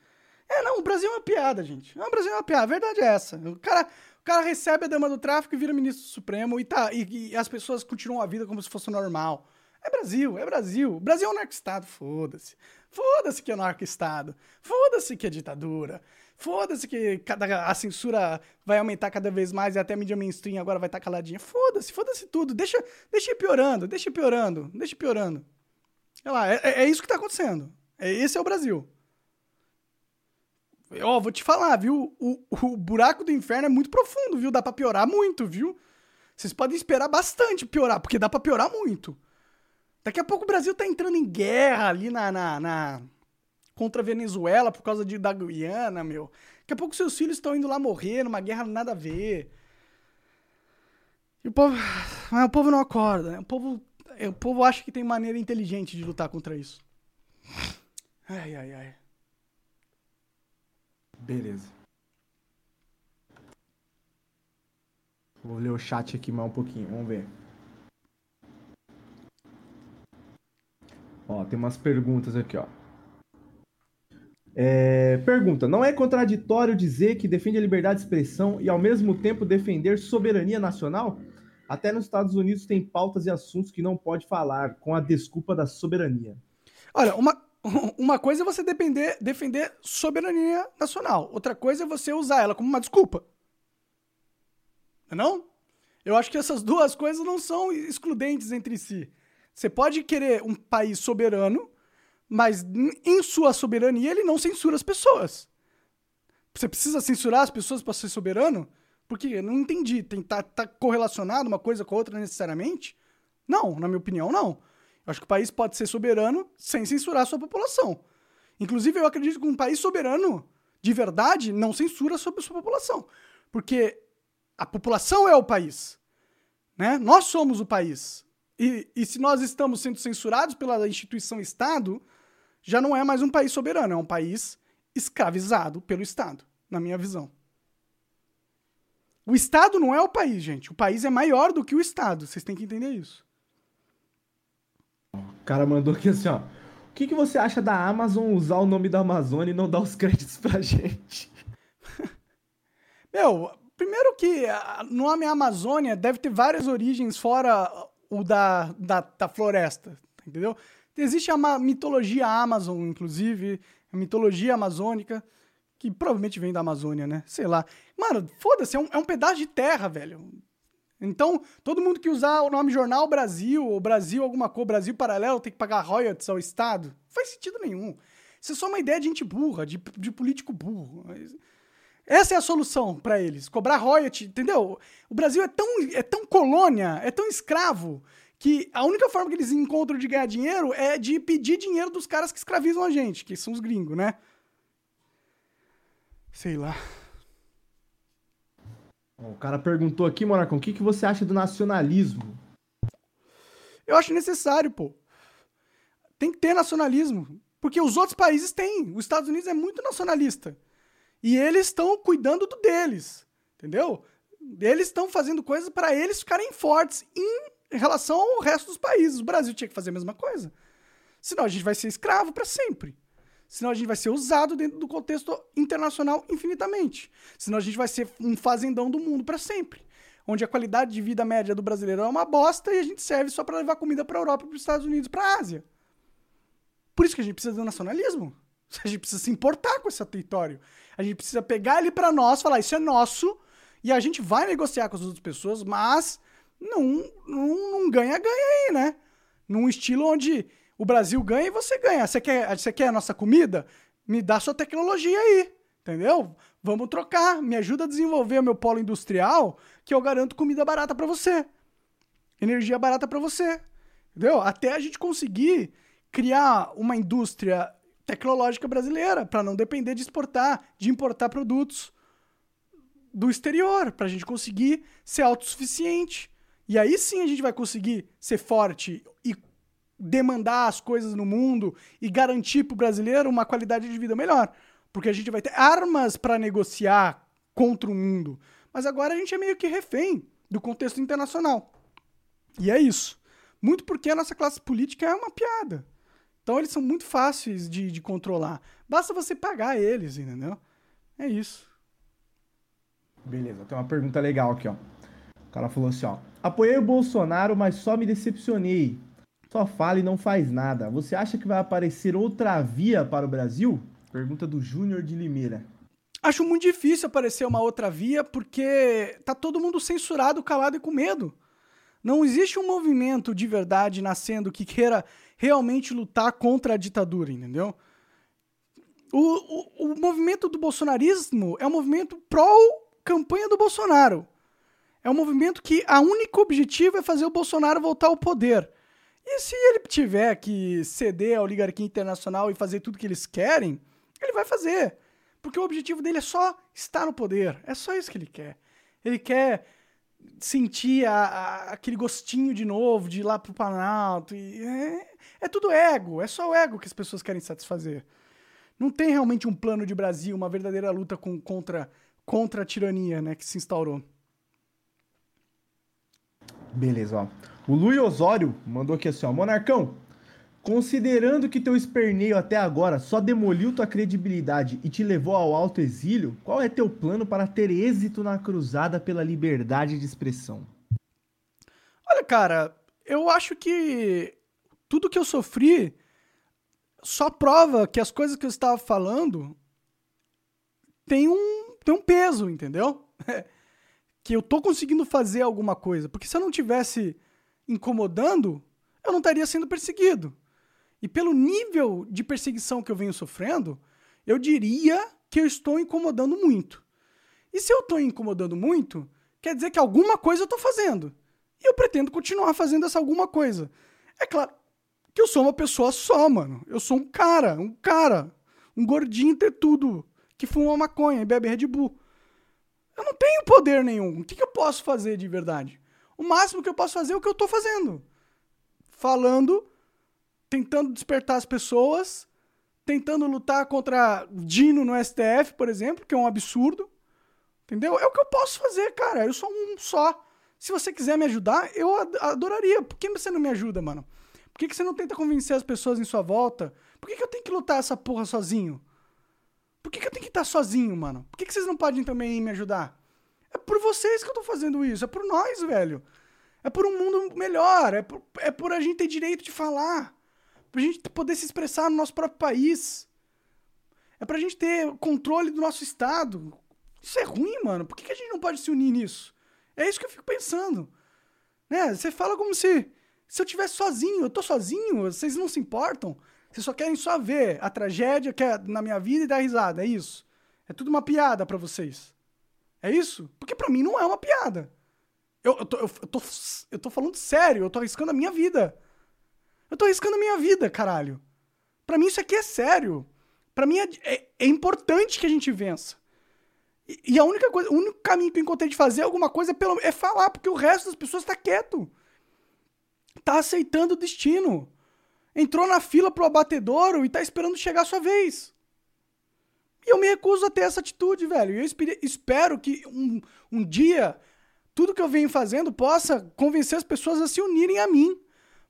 Speaker 1: É, não, o Brasil é uma piada, gente. Não, o Brasil é uma piada. A verdade é essa. O cara, o cara recebe a dama do tráfico e vira ministro supremo e, tá, e, e as pessoas continuam a vida como se fosse normal. É Brasil, é Brasil. O Brasil é um narco-estado, foda-se. Foda-se que é narco-estado. Foda-se que é ditadura. Foda-se que cada, a censura vai aumentar cada vez mais e até a mídia mainstream agora vai estar caladinha. Foda-se, foda-se tudo. Deixa, deixa ir piorando, deixa ir piorando, deixa ir piorando. Sei lá, é, é- é isso que tá acontecendo. É, esse é o Brasil. Ó, vou te falar, viu? O, o buraco do inferno é muito profundo, viu? Dá pra piorar muito, viu? Vocês podem esperar bastante piorar, porque dá pra piorar muito. Daqui a pouco o Brasil tá entrando em guerra ali na, na, na- contra a Venezuela por causa de, da Guiana, meu. Daqui a pouco seus filhos estão indo lá morrer numa guerra nada a ver. E o povo. Mas o povo não acorda, né? O povo, o povo acha que tem maneira inteligente de lutar contra isso. Ai, ai, ai.
Speaker 2: Beleza. Vou ler o chat aqui mais um pouquinho, vamos ver. Ó, tem umas perguntas aqui, ó. É, pergunta: Não é contraditório dizer que defende a liberdade de expressão e ao mesmo tempo defender soberania nacional? Até nos Estados Unidos tem pautas e assuntos que não pode falar, com a desculpa da soberania.
Speaker 1: Olha, uma, *laughs* uma coisa é você depender, defender soberania nacional. Outra coisa é você usar ela como uma desculpa. Não? é não? Eu acho que essas duas coisas não são excludentes entre si. Você pode querer um país soberano, mas em sua soberania ele não censura as pessoas. Você precisa censurar as pessoas para ser soberano? Porque eu não entendi. Tem, tá, tá correlacionado uma coisa com a outra necessariamente? Não, na minha opinião, não. Eu acho que o país pode ser soberano sem censurar a sua população. Inclusive, eu acredito que um país soberano, de verdade, não censura sobre a sua população. Porque a população é o país. Né? Nós somos o país. E, e se nós estamos sendo censurados pela instituição Estado, já não é mais um país soberano, é um país escravizado pelo Estado, na minha visão. O Estado não é o país, gente. O país é maior do que o Estado. Vocês têm que entender isso.
Speaker 2: O cara mandou aqui assim, ó. O que, que você acha da Amazon usar o nome da Amazônia e não dar os *laughs* créditos pra gente?
Speaker 1: Meu, primeiro que o nome Amazônia deve ter várias origens fora o da, da, da floresta, entendeu? Existe a mitologia Amazon, inclusive, a mitologia amazônica, que provavelmente vem da Amazônia, né? Sei lá. Mano, foda-se, é um, é um pedaço de terra, velho. Então, todo mundo que usar o nome Jornal Brasil, ou Brasil alguma coisa, Brasil Paralelo, tem que pagar royalties ao Estado. Não faz sentido nenhum. Isso é só uma ideia de gente burra, de, de político burro. Essa é a solução pra eles, cobrar royalty, entendeu? O Brasil é tão, é tão colônia, é tão escravo, que a única forma que eles encontram de ganhar dinheiro é de pedir dinheiro dos caras que escravizam a gente, que são os gringos, né? Sei lá.
Speaker 2: O cara perguntou aqui, Monarcão, o que, que você acha do nacionalismo?
Speaker 1: Eu acho necessário, pô. Tem que ter nacionalismo. Porque os outros países têm. Os Estados Unidos é muito nacionalista. E eles estão cuidando do deles. Entendeu? Eles estão fazendo coisas para eles ficarem fortes em relação ao resto dos países. O Brasil tinha que fazer a mesma coisa. Senão a gente vai ser escravo para sempre. Senão a gente vai ser usado dentro do contexto internacional infinitamente. Senão a gente vai ser um fazendão do mundo para sempre. Onde a qualidade de vida média do brasileiro é uma bosta e a gente serve só para levar comida para Europa, para os Estados Unidos, para Ásia. Por isso que a gente precisa do nacionalismo. *laughs* A gente precisa se importar com esse território. A gente precisa pegar ele para nós, falar isso é nosso, e a gente vai negociar com as outras pessoas, mas não não ganha-ganha aí, né? Num estilo onde o Brasil ganha e você ganha. Você quer, você quer a nossa comida? Me dá sua tecnologia aí, entendeu? Vamos trocar. Me ajuda a desenvolver o meu polo industrial, que eu garanto comida barata para você. Energia barata para você. Entendeu? Até a gente conseguir criar uma indústria tecnológica brasileira, para não depender de exportar, de importar produtos do exterior, para a gente conseguir ser autossuficiente. E aí sim a gente vai conseguir ser forte e demandar as coisas no mundo e garantir para o brasileiro uma qualidade de vida melhor. Porque a gente vai ter armas para negociar contra o mundo. Mas agora a gente é meio que refém do contexto internacional. E é isso. Muito porque a nossa classe política é uma piada. Então eles são muito fáceis de, de controlar. Basta você pagar eles, entendeu? É isso.
Speaker 2: Beleza, tem uma pergunta legal aqui, ó. O cara falou assim, ó. Apoiei o Bolsonaro, mas só me decepcionei. Só fala e não faz nada. Você acha que vai aparecer outra via para o Brasil? Pergunta do Júnior de Limeira.
Speaker 1: Acho muito difícil aparecer uma outra via porque tá todo mundo censurado, calado e com medo. Não existe um movimento de verdade nascendo que queira realmente lutar contra a ditadura, entendeu? O, o, o movimento do bolsonarismo é um movimento pró-campanha do Bolsonaro. É um movimento que a única objetivo é fazer o Bolsonaro voltar ao poder. E se ele tiver que ceder à oligarquia internacional e fazer tudo que eles querem, ele vai fazer. Porque o objetivo dele é só estar no poder. É só isso que ele quer. Ele quer sentir a, a, aquele gostinho de novo, de ir lá pro Planalto. E é, é tudo ego. É só o ego que as pessoas querem satisfazer. Não tem realmente um plano de Brasil, uma verdadeira luta com, contra, contra a tirania né, que se instaurou.
Speaker 2: Beleza, ó. O Luiz Osório mandou aqui assim, ó. Monarcão, considerando que teu esperneio até agora só demoliu tua credibilidade e te levou ao alto exílio, qual é teu plano para ter êxito na cruzada pela liberdade de expressão?
Speaker 1: Olha, cara, eu acho que tudo que eu sofri só prova que as coisas que eu estava falando tem um, tem um peso, entendeu? *laughs* que eu tô conseguindo fazer alguma coisa. Porque se eu não tivesse incomodando, eu não estaria sendo perseguido. E pelo nível de perseguição que eu venho sofrendo, eu diria que eu estou incomodando muito. E se eu estou incomodando muito, quer dizer que alguma coisa eu estou fazendo. E eu pretendo continuar fazendo essa alguma coisa. É claro que eu sou uma pessoa só, mano. Eu sou um cara, um cara, um gordinho ter tudo, que fuma maconha e bebe Red Bull. Eu não tenho poder nenhum. O que, que eu posso fazer de verdade? O máximo que eu posso fazer é o que eu tô fazendo. Falando, tentando despertar as pessoas, tentando lutar contra Dino no STF, por exemplo, que é um absurdo. Entendeu? É o que eu posso fazer, cara. Eu sou um só. Se você quiser me ajudar, eu adoraria. Por que você não me ajuda, mano? Por que, que você não tenta convencer as pessoas em sua volta? Por que, que eu tenho que lutar essa porra sozinho? Por que, que eu tenho que estar sozinho, mano? Por que, que vocês não podem também me ajudar? É por vocês que eu tô fazendo isso. É por nós, velho. É por um mundo melhor. É por, é por a gente ter direito de falar. Pra gente poder se expressar no nosso próprio país. É pra gente ter controle do nosso estado. Isso é ruim, mano. Por que, que a gente não pode se unir nisso? É isso que eu fico pensando. Né? Você fala como se. Se eu tivesse sozinho, eu tô sozinho, vocês não se importam. Vocês só querem só ver a tragédia que é na minha vida e dar risada, é isso. É tudo uma piada para vocês. É isso? Porque para mim não é uma piada. Eu, eu, tô, eu, eu, tô, eu tô falando sério, eu tô arriscando a minha vida. Eu tô arriscando a minha vida, caralho. Para mim isso aqui é sério. Para mim é, é, é, importante que a gente vença. E, e, a única coisa, o único caminho que eu encontrei de fazer alguma coisa é, pelo, é falar, porque o resto das pessoas tá quieto. Tá aceitando o destino entrou na fila pro abatedouro e tá esperando chegar a sua vez. E eu me recuso a ter essa atitude, velho. E eu espero que um, um dia tudo que eu venho fazendo possa convencer as pessoas a se unirem a mim,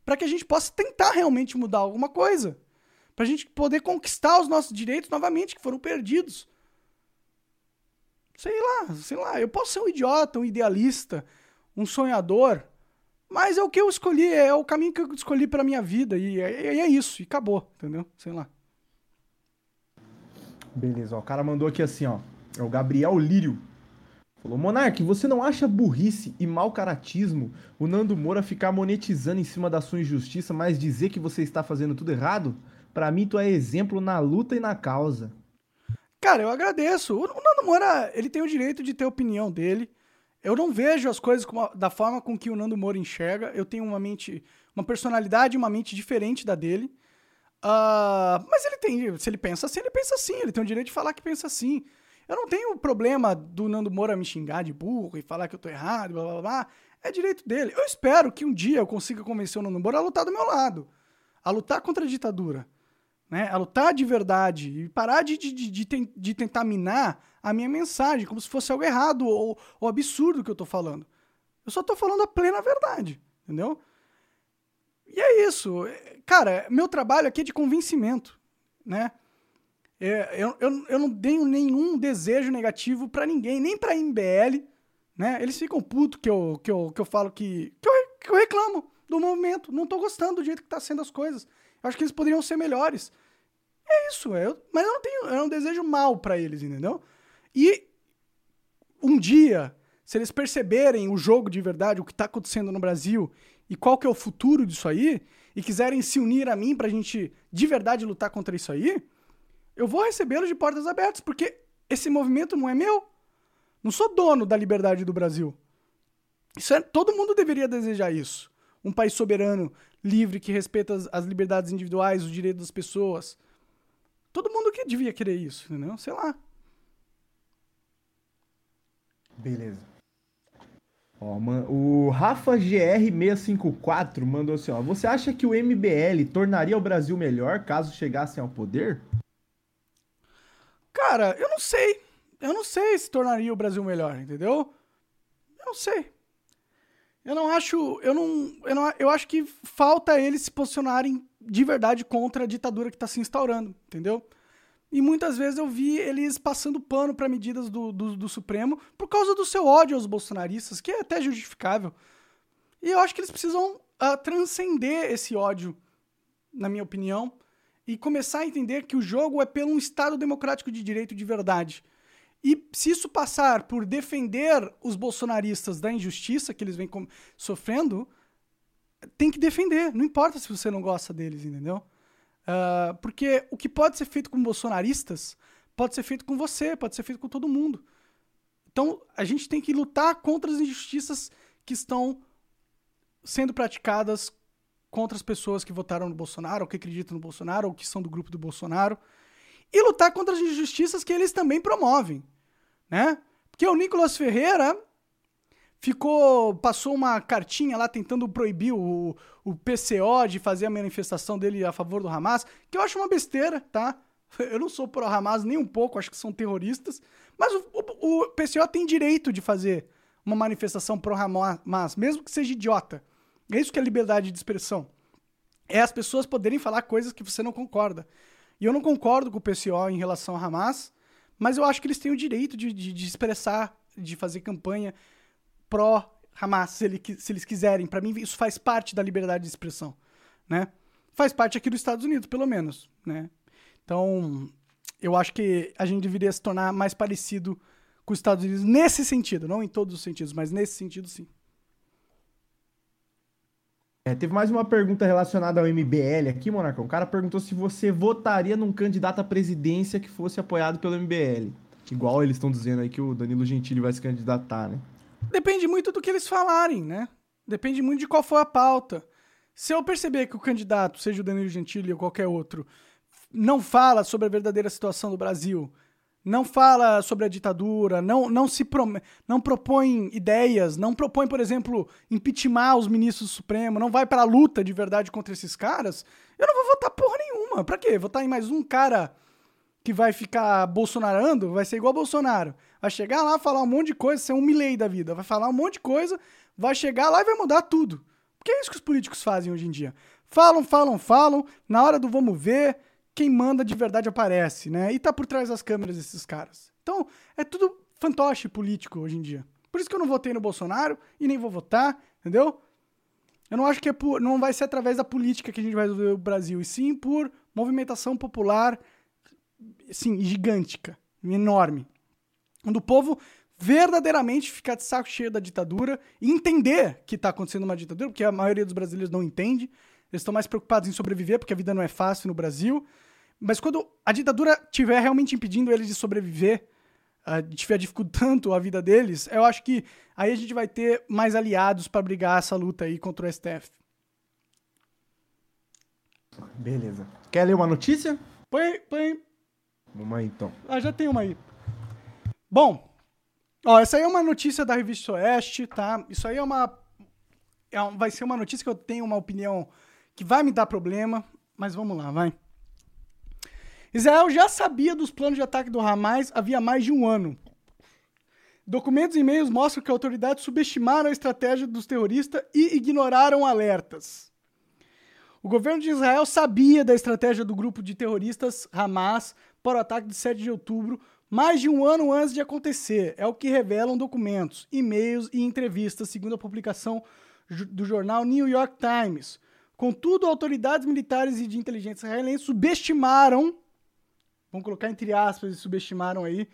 Speaker 1: para que a gente possa tentar realmente mudar alguma coisa. Pra gente poder conquistar os nossos direitos novamente, que foram perdidos. Sei lá, sei lá. Eu posso ser um idiota, um idealista, um sonhador, mas é o que eu escolhi, é o caminho que eu escolhi pra minha vida. E é, é isso, e acabou, entendeu? Sei lá.
Speaker 2: Beleza, ó, o cara mandou aqui assim, ó. É o Gabriel Lírio. Falou, Monark, você não acha burrice e mau caratismo o Nando Moura ficar monetizando em cima da sua injustiça, mas dizer que você está fazendo tudo errado? Pra mim, tu é exemplo na luta e na causa.
Speaker 1: Cara, eu agradeço. O Nando Moura, ele tem o direito de ter a opinião dele. Eu não vejo as coisas da forma com que o Nando Moura enxerga. Eu tenho uma mente, uma personalidade, uma mente diferente da dele. Ah, mas ele tem, se ele pensa assim, ele pensa assim. Ele tem o direito de falar que pensa assim. Eu não tenho problema do Nando Moura me xingar de burro e falar que eu tô errado, blá blá blá. É direito dele. Eu espero que um dia eu consiga convencer o Nando Moura a lutar do meu lado. A lutar contra a ditadura né, a lutar de verdade e parar de, de, de, de de tentar minar a minha mensagem, como se fosse algo errado ou, ou absurdo que eu tô falando. Eu só tô falando a plena verdade, entendeu? E é isso. É, Cara, meu trabalho aqui é de convencimento, né? É, eu, eu, eu não tenho nenhum desejo negativo pra ninguém, nem pra MBL, né? Eles ficam putos que eu, que eu, que eu falo que, que, eu, que eu reclamo do movimento. Não tô gostando do jeito que tá sendo as coisas. Eu acho que eles poderiam ser melhores. É isso, é, eu, mas eu não tenho, eu não desejo mal pra eles, entendeu? E um dia, se eles perceberem o jogo de verdade, o que tá acontecendo no Brasil e qual que é o futuro disso aí, e quiserem se unir a mim pra gente de verdade lutar contra isso aí, eu vou recebê-los de portas abertas, porque esse movimento não é meu. Não sou dono da liberdade do Brasil. Isso é, todo mundo deveria desejar isso. Um país soberano, livre, que respeita as, as liberdades individuais, os direitos das pessoas. Todo mundo que devia querer isso, entendeu? Sei lá.
Speaker 2: Beleza. Ó, man- o Rafa GR654 mandou assim, ó. Você acha que o MBL tornaria o Brasil melhor caso chegassem ao poder?
Speaker 1: Cara, eu não sei. Eu não sei se tornaria o Brasil melhor, entendeu? Eu não sei. Eu não acho. Eu não. Eu, não, eu acho que falta eles se posicionarem de verdade contra a ditadura que está se instaurando, entendeu? E muitas vezes eu vi eles passando pano para medidas do, do, do Supremo por causa do seu ódio aos bolsonaristas, que é até justificável. E eu acho que eles precisam ah, transcender esse ódio, na minha opinião, e começar a entender que o jogo é pelo um Estado democrático de direito de verdade. E se isso passar por defender os bolsonaristas da injustiça que eles vêm sofrendo, tem que defender. Não importa se você não gosta deles, entendeu? Ah, porque o que pode ser feito com bolsonaristas pode ser feito com você, pode ser feito com todo mundo. Então a gente tem que lutar contra as injustiças que estão sendo praticadas contra as pessoas que votaram no Bolsonaro, ou que acreditam no Bolsonaro, ou que são do grupo do Bolsonaro. E lutar contra as injustiças que eles também promovem, né? Porque o Nicolas Ferreira ficou passou uma cartinha lá tentando proibir o, o PCO de fazer a manifestação dele a favor do Hamas, que eu acho uma besteira, tá? *laughs* Eu não sou pro Hamas nem um pouco, acho que são terroristas, mas o, o, o PCO tem direito de fazer uma manifestação pro Hamas, mesmo que seja idiota. É isso que é liberdade de expressão. É as pessoas poderem falar coisas que você não concorda. E eu não concordo com o PCO em relação a Hamas, mas eu acho que eles têm o direito de, de, de expressar, de fazer campanha pró-Hamas, se, ele, se eles quiserem. Para mim, isso faz parte da liberdade de expressão, né? Faz parte aqui dos Estados Unidos, pelo menos, né? Então, eu acho que a gente deveria se tornar mais parecido com os Estados Unidos nesse sentido, não em todos os sentidos, mas nesse sentido, sim.
Speaker 2: É, teve mais uma pergunta relacionada ao MBL aqui, Monarcão. O cara perguntou se você votaria num candidato à presidência que fosse apoiado pelo MBL. Igual eles estão dizendo aí que o Danilo Gentili vai se candidatar, né?
Speaker 1: Depende muito do que eles falarem, né? Depende muito de qual for a pauta. Se eu perceber que o candidato, seja o Danilo Gentili ou qualquer outro, não fala sobre a verdadeira situação do Brasil, não fala sobre a ditadura, não, não se prom não propõe ideias, não propõe, por exemplo, impeachment os ministros do Supremo, não vai pra luta de verdade contra esses caras, eu não vou votar porra nenhuma. Pra quê? Votar em mais um cara que vai ficar bolsonarando, vai ser igual Bolsonaro. Vai chegar lá, falar um monte de coisa, ser um milei da vida. Vai falar um monte de coisa, vai chegar lá e vai mudar tudo. Porque é isso que os políticos fazem hoje em dia. Falam, falam, falam, na hora do vamos ver, quem manda de verdade aparece, né? E tá por trás das câmeras esses caras. Então, é tudo fantoche político hoje em dia. Por isso que eu não votei no Bolsonaro e nem vou votar, entendeu? Eu não acho que é por, não vai ser através da política que a gente vai resolver o Brasil, e sim por movimentação popular, assim, gigântica, enorme. Quando o povo verdadeiramente ficar de saco cheio da ditadura e entender que está acontecendo uma ditadura, porque a maioria dos brasileiros não entende, eles estão mais preocupados em sobreviver, porque a vida não é fácil no Brasil. Mas quando a ditadura estiver realmente impedindo eles de sobreviver, estiver dificultando a vida deles, eu acho que aí a gente vai ter mais aliados para brigar essa luta aí contra o STF.
Speaker 2: Beleza. Quer ler uma notícia?
Speaker 1: Põe, põe.
Speaker 2: Vamos aí então.
Speaker 1: Ah, já tem uma aí. Bom, ó, essa aí é uma notícia da revista Oeste, tá? Isso aí é uma. É, vai ser uma notícia que eu tenho uma opinião que vai me dar problema, mas vamos lá, vai. Israel já sabia dos planos de ataque do Hamas havia mais de um ano. Documentos e e-mails mostram que autoridades subestimaram a estratégia dos terroristas e ignoraram alertas. O governo de Israel sabia da estratégia do grupo de terroristas Hamas para o ataque de 7 de outubro, mais de um ano antes de acontecer. É o que revelam documentos, e-mails e entrevistas, segundo a publicação do jornal New York Times. Contudo, autoridades militares e de inteligência israelenses subestimaram, vamos colocar entre aspas, subestimaram aí,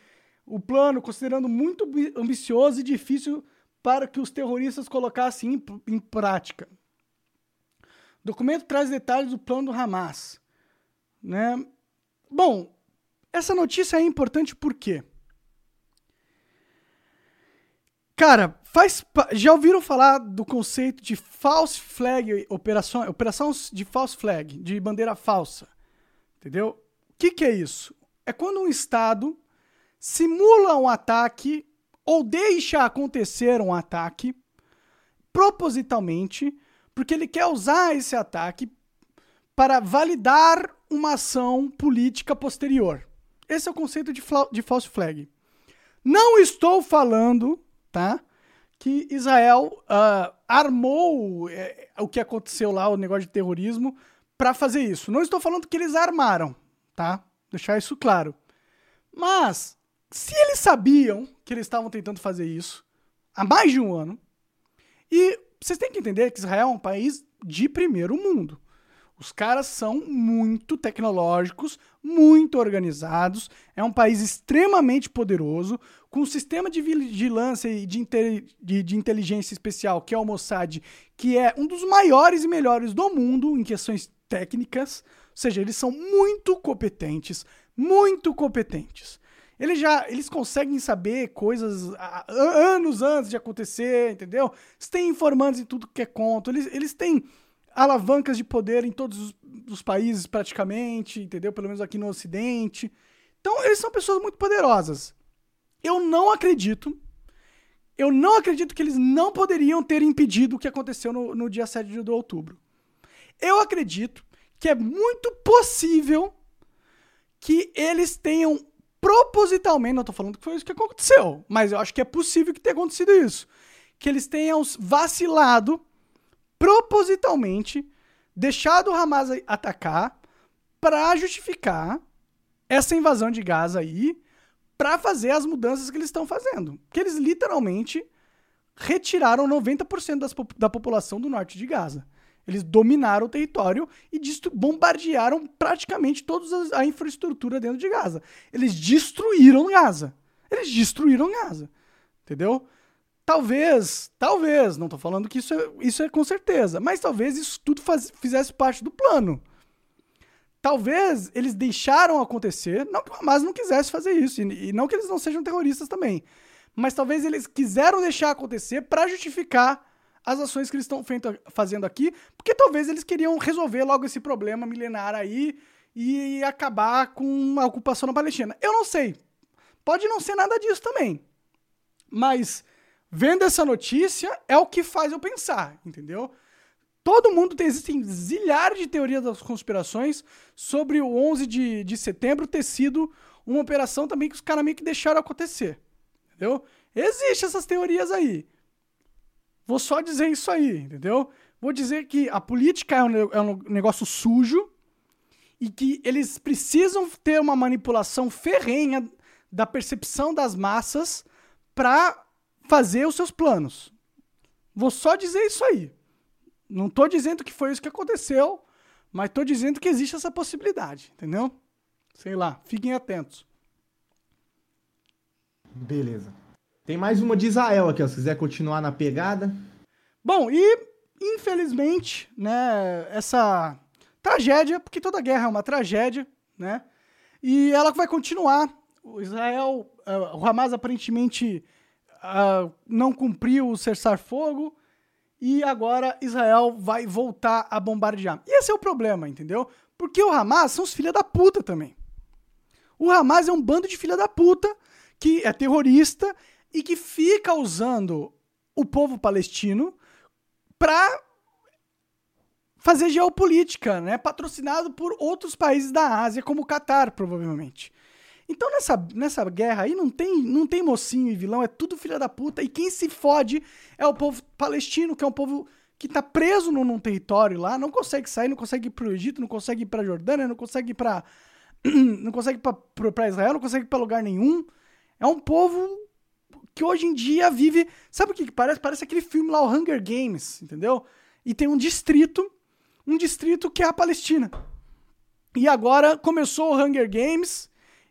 Speaker 1: o plano, considerando muito ambi- ambicioso e difícil para que os terroristas colocassem em, em prática. O documento traz detalhes do plano do Hamas. Né? Bom, essa notícia é importante por quê? Cara, faz, já ouviram falar do conceito de false flag, operação, operação de false flag, de bandeira falsa? Entendeu? O que, que é isso? É quando um Estado simula um ataque ou deixa acontecer um ataque propositalmente, porque ele quer usar esse ataque para validar uma ação política posterior. Esse é o conceito de, de false flag. Não estou falando, tá? Que Israel ah, armou eh, o que aconteceu lá, o negócio de terrorismo, para fazer isso. Não estou falando que eles armaram, tá? Deixar isso claro. Mas, se eles sabiam que eles estavam tentando fazer isso há mais de um ano, e vocês têm que entender que Israel é um país de primeiro mundo. Os caras são muito tecnológicos, muito organizados, é um país extremamente poderoso, com um sistema de vigilância e de, de- de inteligência especial, que é o Mossad, que é um dos maiores e melhores do mundo em questões técnicas. Ou seja, eles são muito competentes, muito competentes. Eles já eles conseguem saber coisas anos antes de acontecer, entendeu? Eles têm informantes em tudo que é conto, eles, eles têm alavancas de poder em todos os, os países praticamente, entendeu? Pelo menos aqui no Ocidente. Então, eles são pessoas muito poderosas. Eu não acredito, eu não acredito que eles não poderiam ter impedido o que aconteceu no, no dia 7 de outubro. Eu acredito que é muito possível que eles tenham propositalmente, não tô falando que foi isso que aconteceu, mas eu acho que é possível que tenha acontecido isso. Que eles tenham vacilado propositalmente, deixado o Hamas atacar para justificar essa invasão de Gaza aí, para fazer as mudanças que eles estão fazendo. Que eles literalmente retiraram 90% das da população do norte de Gaza. Eles dominaram o território e bombardearam praticamente toda a infraestrutura dentro de Gaza. Eles destruíram Gaza. Eles destruíram Gaza. Entendeu? Talvez, talvez, não tô falando que isso é, isso é com certeza, mas talvez isso tudo faz- fizesse parte do plano. Talvez eles deixaram acontecer, não que o Hamas não quisesse fazer isso, e, e não que eles não sejam terroristas também, mas talvez eles quiseram deixar acontecer para justificar as ações que eles estão fazendo aqui, porque talvez eles queriam resolver logo esse problema milenar aí e acabar com a ocupação na Palestina. Eu não sei. Pode não ser nada disso também. Mas vendo essa notícia é o que faz eu pensar, entendeu? Todo mundo tem, existem zilhares de teorias das conspirações sobre o 11 de, de setembro ter sido uma operação também que os caras meio que deixaram acontecer, entendeu? Existem essas teorias aí. Vou só dizer isso aí, entendeu? Vou dizer que a política é um, é um negócio sujo e que eles precisam ter uma manipulação ferrenha da percepção das massas para fazer os seus planos. Vou só dizer isso aí. Não tô dizendo que foi isso que aconteceu, mas tô dizendo que existe essa possibilidade, entendeu? Sei lá, fiquem atentos.
Speaker 2: Beleza. Tem mais uma de Israel aqui, ó, se quiser continuar na pegada.
Speaker 1: Bom, e infelizmente, né, essa tragédia, porque toda guerra é uma tragédia, né? E ela vai continuar. O Israel, uh, o Hamas aparentemente uh, não cumpriu o cessar-fogo e agora Israel vai voltar a bombardear. E esse é o problema, entendeu? Porque o Hamas são os filha da puta também. O Hamas é um bando de filha da puta que é terrorista e que fica usando o povo palestino para fazer geopolítica, né? Patrocinado por outros países da Ásia, como o Catar, provavelmente. Então nessa, nessa guerra aí não tem, não tem mocinho e vilão, é tudo filha da puta. E quem se fode é o povo palestino, que é um povo que tá preso num, num território lá, não consegue sair, não consegue ir pro Egito, não consegue ir pra Jordânia, não consegue ir pra. *clears throat* não consegue ir pra, pra Israel, não consegue ir pra lugar nenhum. É um povo que hoje em dia vive. Sabe o que, que parece? Parece aquele filme lá, o Hunger Games, entendeu? E tem um distrito, um distrito que é a Palestina. E agora começou o Hunger Games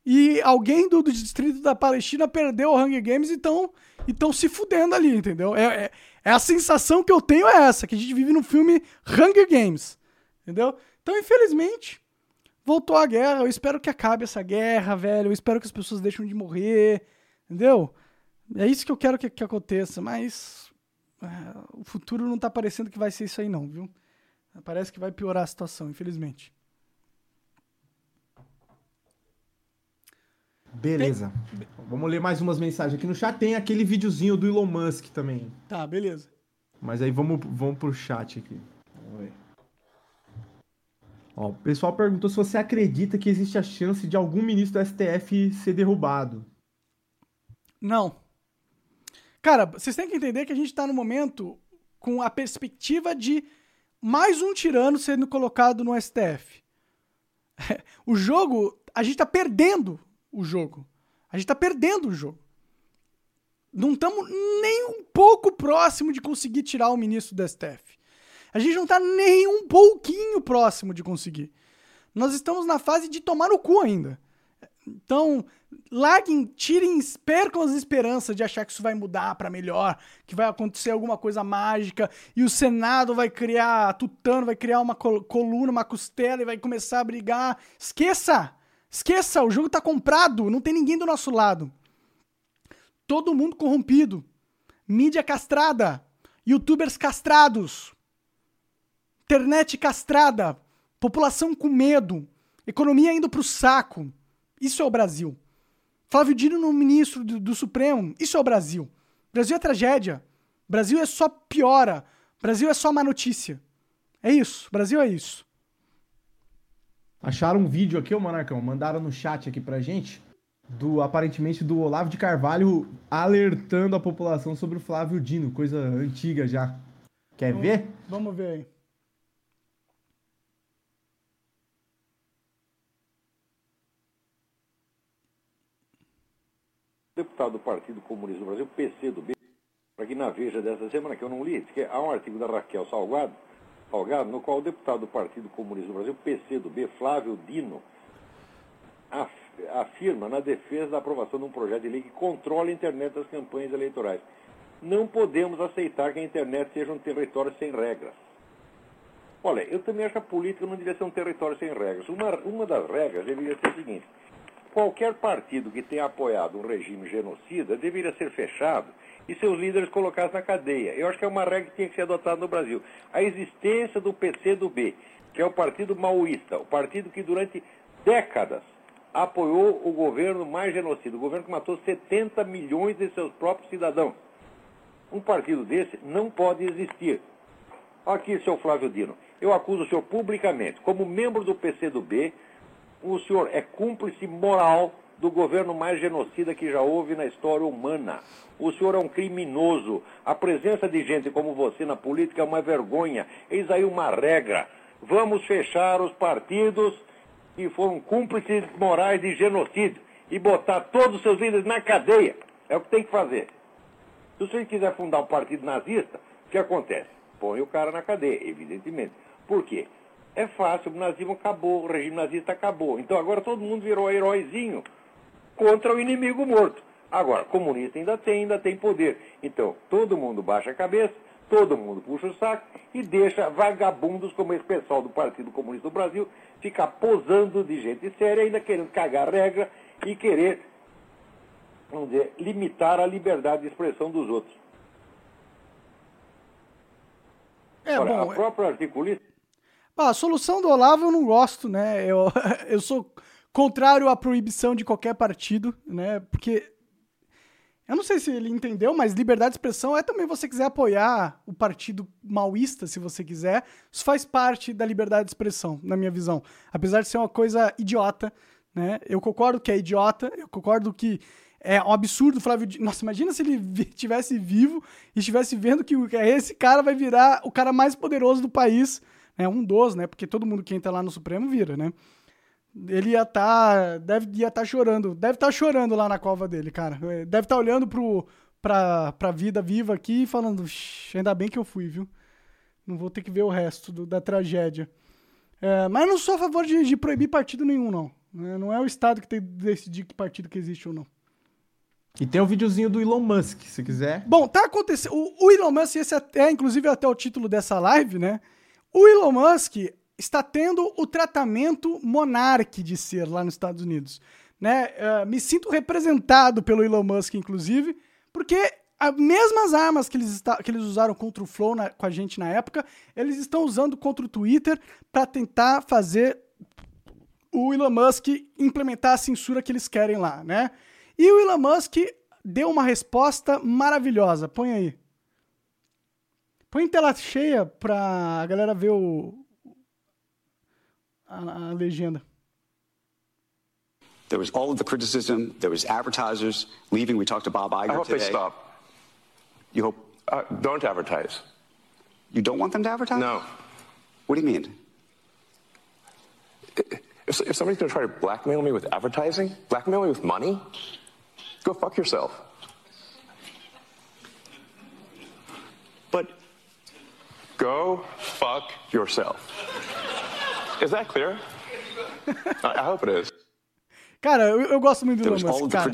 Speaker 1: e alguém do, do distrito da Palestina perdeu o Hunger Games e estão se fudendo ali, entendeu? É, é, é, a sensação que eu tenho é essa, que a gente vive no filme Hunger Games, entendeu? Então, infelizmente, voltou a guerra. Eu espero que acabe essa guerra, velho. Eu espero que as pessoas deixem de morrer, entendeu? É isso que eu quero que, que aconteça, mas é, o futuro não tá parecendo que vai ser isso aí não, viu? Parece que vai piorar a situação, infelizmente.
Speaker 2: Beleza. Tem... Vamos ler mais umas mensagens aqui no chat. Tem aquele videozinho do Elon Musk também.
Speaker 1: Tá, beleza.
Speaker 2: Mas aí vamos, vamos pro chat aqui. Vamos ver. Ó, o pessoal perguntou se você acredita que existe a chance de algum ministro do STF ser derrubado.
Speaker 1: Não. Cara, vocês têm que entender que a gente tá no momento com a perspectiva de mais um tirano sendo colocado no STF. *laughs* O jogo, a gente tá perdendo o jogo. A gente tá perdendo o jogo. Não estamos nem um pouco próximo de conseguir tirar o ministro do STF. A gente não tá nem um pouquinho próximo de conseguir. Nós estamos na fase de tomar no cu ainda. Então, larguem, tirem, percam as esperanças de achar que isso vai mudar para melhor, que vai acontecer alguma coisa mágica e o Senado vai criar, Tutano vai criar uma coluna, uma costela e vai começar a brigar. Esqueça! Esqueça, o jogo tá comprado, não tem ninguém do nosso lado. Todo mundo corrompido. Mídia castrada. Youtubers castrados. Internet castrada. População com medo. Economia indo pro saco. Isso é o Brasil. Flávio Dino no ministro do, do Supremo. Isso é o Brasil. Brasil é tragédia. Brasil é só piora. Brasil é só má notícia. É isso. Brasil é isso.
Speaker 2: Acharam um vídeo aqui, ô Monarcão, mandaram no chat aqui pra gente, do aparentemente do Olavo de Carvalho alertando a população sobre o Flávio Dino, coisa antiga já. Quer
Speaker 1: vamos,
Speaker 2: ver?
Speaker 1: Vamos ver aí.
Speaker 7: Deputado do Partido Comunista do Brasil, PC do B, para que na Veja dessa semana, que eu não li, que há um artigo da Raquel Salgado, Salgado, no qual o deputado do Partido Comunista do Brasil, PCdoB, Flávio Dino, afirma na defesa da aprovação de um projeto de lei que controla a internet das campanhas eleitorais. Não podemos aceitar que a internet seja um território sem regras. Olha, eu também acho que a política não deveria ser um território sem regras. Uma, uma das regras deveria ser a seguinte: qualquer partido que tenha apoiado um regime genocida deveria ser fechado e seus líderes colocados na cadeia. Eu acho que é uma regra que tinha que ser adotada no Brasil. A existência do PCdoB, que é o partido maoísta, o partido que durante décadas apoiou o governo mais genocida, o governo que matou 70 milhões de seus próprios cidadãos. Um partido desse não pode existir. Aqui, seu Flávio Dino, eu acuso o senhor publicamente, como membro do PCdoB, o senhor é cúmplice moral do governo mais genocida que já houve na história humana. O senhor é um criminoso. A presença de gente como você na política é uma vergonha. Eis aí uma regra. Vamos fechar os partidos que foram cúmplices morais de genocídio e botar todos os seus líderes na cadeia. É o que tem que fazer. Se você quiser fundar um partido nazista, o que acontece? Põe o cara na cadeia, evidentemente. Por quê? É fácil, o nazismo acabou, o regime nazista acabou. Então agora todo mundo virou heróizinho contra o inimigo morto. Agora, comunista ainda tem, ainda tem poder. Então, todo mundo baixa a cabeça, todo mundo puxa o saco e deixa vagabundos como esse pessoal do Partido Comunista do Brasil ficar posando de gente séria, ainda querendo cagar regra e querer, vamos dizer, limitar a liberdade de expressão dos outros.
Speaker 1: É,
Speaker 7: Ora,
Speaker 1: bom,
Speaker 7: a própria articulista
Speaker 1: Ah, a solução do Olavo eu não gosto, né? Eu, *laughs* eu sou contrário à proibição de qualquer partido, né? Porque eu não sei se ele entendeu, mas liberdade de expressão é também você quiser apoiar o partido maoísta, se você quiser. Isso faz parte da liberdade de expressão, na minha visão. Apesar de ser uma coisa idiota, né? Eu concordo que é idiota, eu concordo que é um absurdo Flávio Dino. Nossa, imagina se ele tivesse vivo e estivesse vendo que esse cara vai virar o cara mais poderoso do país, né? Um dos, né? Porque todo mundo que entra lá no Supremo vira, né? Ele ia estar. deve ia estar chorando. Deve estar chorando lá na cova dele, cara. É, Deve estar olhando pro, pra, pra vida viva aqui e falando: "Ixi, ainda bem que eu fui, viu? Não vou ter que ver o resto do- da tragédia. É, mas não sou a favor de, de proibir partido nenhum, não. É, Não é o Estado que tem que decidir que partido que existe ou não.
Speaker 2: E tem o videozinho do Elon Musk, se quiser.
Speaker 1: Bom, tá acontecendo. O, o Elon Musk, esse é inclusive até o título dessa live, né? O Elon Musk está tendo o tratamento monarque de ser lá nos Estados Unidos. Né? Eh, me sinto representado pelo Elon Musk, inclusive, porque as mesmas armas que eles, que eles usaram contra o Flow na- com a gente na época, eles estão usando contra o Twitter para tentar fazer o Elon Musk implementar a censura que eles querem lá, né? E o Elon Musk deu uma resposta maravilhosa. Põe aí. Põe em tela cheia pra galera ver o a, a legenda.
Speaker 8: There was all of the criticism. There was advertisers leaving. We talked to Bob Iger
Speaker 9: I hope
Speaker 8: today.
Speaker 9: they stop.
Speaker 8: You hope
Speaker 9: Uh, don't advertise.
Speaker 8: you don't want them to advertise?
Speaker 9: No.
Speaker 8: What do you mean?
Speaker 9: If, if somebody's going to try to blackmail me with advertising, blackmail me with money, go fuck yourself.
Speaker 8: But
Speaker 9: Go fuck yourself. Is that clear? I, hope it is.
Speaker 1: Cara, eu, eu gosto muito do Elon Musk, cara.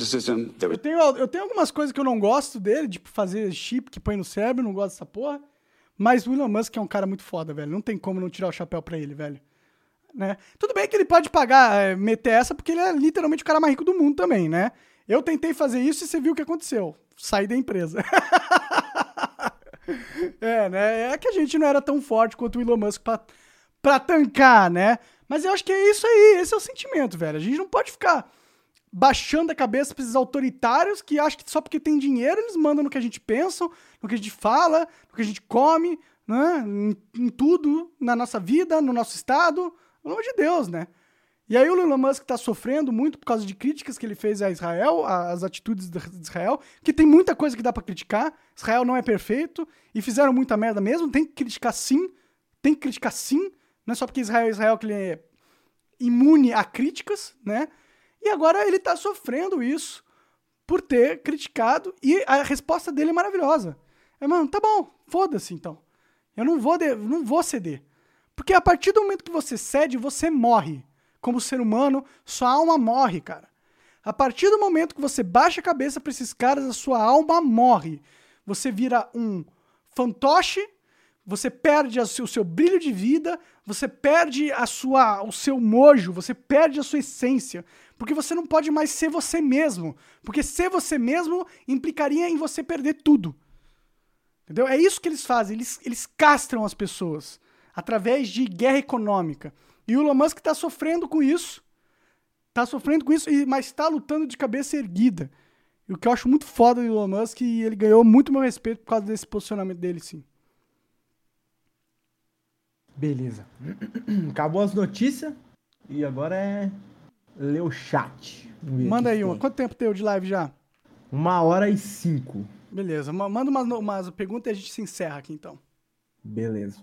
Speaker 1: Eu tenho, eu tenho algumas coisas que eu não gosto dele, tipo fazer chip que põe no cérebro, não gosto dessa porra. Mas o Elon Musk é um cara muito foda, velho. Não tem como não tirar o chapéu pra ele, velho. Né? Tudo bem que ele pode pagar, é, meter essa, porque ele é literalmente o cara mais rico do mundo também, né? Eu tentei fazer isso e você viu o que aconteceu. Saí da empresa. *laughs* é, né? É que a gente não era tão forte quanto o Elon Musk pra, pra tancar, né? Mas eu acho que é isso aí, esse é o sentimento, velho. A gente não pode ficar baixando a cabeça pra esses autoritários que acham que só porque tem dinheiro eles mandam no que a gente pensa, no que a gente fala, no que a gente come, né? Em, em tudo, na nossa vida, no nosso estado. Pelo amor de Deus, né? E aí o Elon Musk tá sofrendo muito por causa de críticas que ele fez a Israel, às atitudes de Israel, que tem muita coisa que dá pra criticar. Israel não é perfeito e fizeram muita merda mesmo, tem que criticar sim, tem que criticar sim, não é só porque Israel é Israel que ele é imune a críticas, né? E agora ele tá sofrendo isso por ter criticado e a resposta dele é maravilhosa. É, mano, tá bom, foda-se então. Eu não vou, de- não vou ceder. Porque a partir do momento que você cede, você morre. Como ser humano, sua alma morre, cara. A partir do momento que você baixa a cabeça pra esses caras, a sua alma morre. Você vira um fantoche, você perde o seu brilho de vida, você perde a sua, o seu mojo, você perde a sua essência. Porque você não pode mais ser você mesmo. Porque ser você mesmo implicaria em você perder tudo. Entendeu? É isso que eles fazem. Eles, eles castram as pessoas através de guerra econômica. E o Elon Musk está sofrendo com isso. Tá sofrendo com isso, mas está lutando de cabeça erguida. E o que eu acho muito foda do Elon Musk, e ele ganhou muito meu respeito por causa desse posicionamento dele, sim.
Speaker 2: Beleza. *clears throat* Acabou as notícias. E agora é ler o chat.
Speaker 1: Manda aí uma. Quanto tempo deu de live já?
Speaker 2: Uma hora e cinco.
Speaker 1: Beleza, ma- manda umas, umas perguntas e a gente se encerra aqui então.
Speaker 2: Beleza.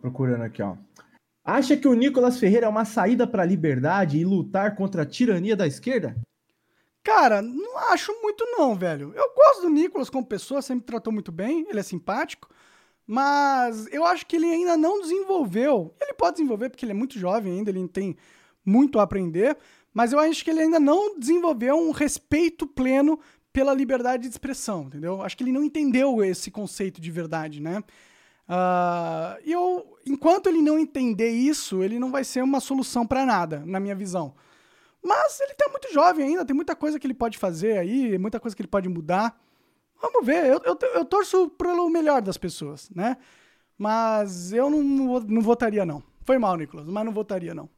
Speaker 2: Procurando aqui, ó. Acha que o Nicolas Ferreira é uma saída para a liberdade e lutar contra a tirania da esquerda?
Speaker 1: Cara, não acho muito não, velho. Eu gosto do Nicolas como pessoa, sempre tratou muito bem, ele é simpático, mas eu acho que ele ainda não desenvolveu. Ele pode desenvolver porque ele é muito jovem ainda, ele tem muito a aprender, mas eu acho que ele ainda não desenvolveu um respeito pleno pela liberdade de expressão, entendeu? Acho que ele não entendeu esse conceito de verdade, né? Uh, e eu, enquanto ele não entender isso, ele não vai ser uma solução para nada, na minha visão. Mas ele tá muito jovem ainda, tem muita coisa que ele pode fazer aí, muita coisa que ele pode mudar. Vamos ver, eu, eu, eu torço pelo melhor das pessoas, né? Mas eu não, não, não votaria, não. Foi mal, Nicolas, mas não votaria, não.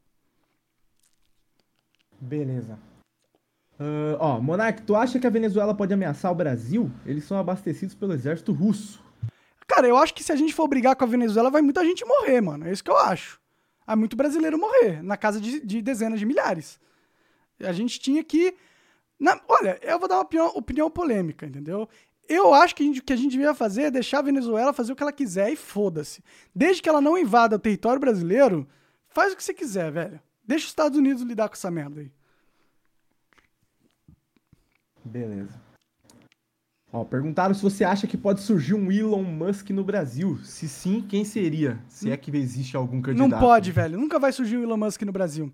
Speaker 2: Beleza. Uh, ó, Monark, tu acha que a Venezuela pode ameaçar o Brasil? Eles são abastecidos pelo exército russo.
Speaker 1: Cara, eu acho que se a gente for brigar com a Venezuela, vai muita gente morrer, mano. É isso que eu acho. Há muito brasileiro morrer, na casa de, de dezenas de milhares. A gente tinha que. Na, olha, eu vou dar uma opinião, opinião polêmica, entendeu? Eu acho que o que a gente devia fazer é deixar a Venezuela fazer o que ela quiser e foda-se. Desde que ela não invada o território brasileiro, faz o que você quiser, velho. Deixa os Estados Unidos lidar com essa merda aí.
Speaker 2: Beleza. Ó, perguntaram se você acha que pode surgir um Elon Musk no Brasil. Se sim, quem seria? Se é que existe algum candidato.
Speaker 1: Não pode, velho. Nunca vai surgir o Elon Musk no Brasil.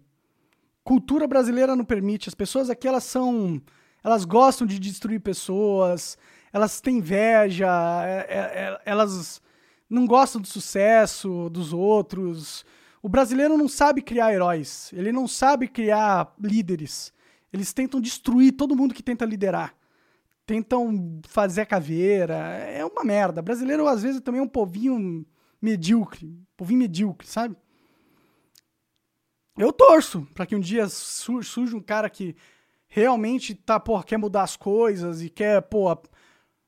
Speaker 1: Cultura brasileira não permite. As pessoas aqui, elas são. Elas gostam de destruir pessoas. Elas têm inveja. É, é, é, elas não gostam do sucesso dos outros. O brasileiro não sabe criar heróis. Ele não sabe criar líderes. Eles tentam destruir todo mundo que tenta liderar. Tentam fazer caveira. É uma merda. Brasileiro, às vezes, também é um povinho medíocre. Povinho medíocre, sabe? Eu torço para que um dia surja um cara que realmente tá, porra, quer mudar as coisas e quer, pô,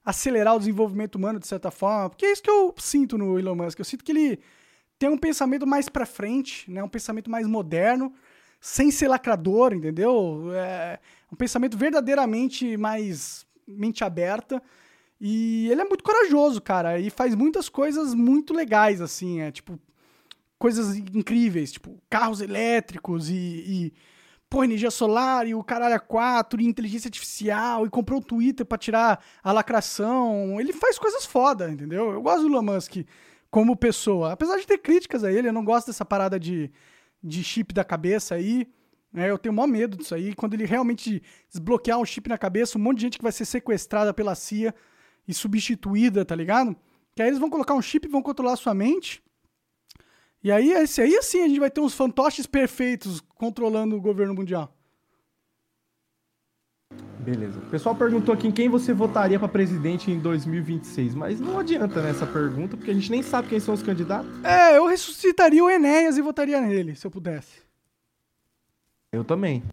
Speaker 1: acelerar o desenvolvimento humano de certa forma. Porque é isso que eu sinto no Elon Musk. Eu sinto que ele tem um pensamento mais para frente, né? Um pensamento mais moderno sem ser lacrador, entendeu? É um pensamento verdadeiramente mais mente aberta. E ele é muito corajoso, cara, e faz muitas coisas muito legais, assim, é tipo, coisas incríveis, tipo, carros elétricos e, e pô, energia solar e o caralho a quatro e inteligência artificial e comprou o Twitter para tirar a lacração. Ele faz coisas foda, entendeu? Eu gosto do Elon Musk como pessoa. Apesar de ter críticas a ele, eu não gosto dessa parada de de chip da cabeça aí. Né? Eu tenho o maior medo disso aí. Quando ele realmente desbloquear um chip na cabeça, um monte de gente que vai ser sequestrada pela CIA e substituída, tá ligado? Que aí eles vão colocar um chip e vão controlar a sua mente. E aí, esse aí assim, a gente vai ter uns fantoches perfeitos controlando o governo mundial.
Speaker 2: Beleza. O pessoal perguntou aqui em quem você votaria para presidente em 2026, mas não adianta nessa pergunta, porque a gente nem sabe quem são os candidatos.
Speaker 1: É, eu ressuscitaria o Enéas e votaria nele, se eu pudesse.
Speaker 2: Eu também.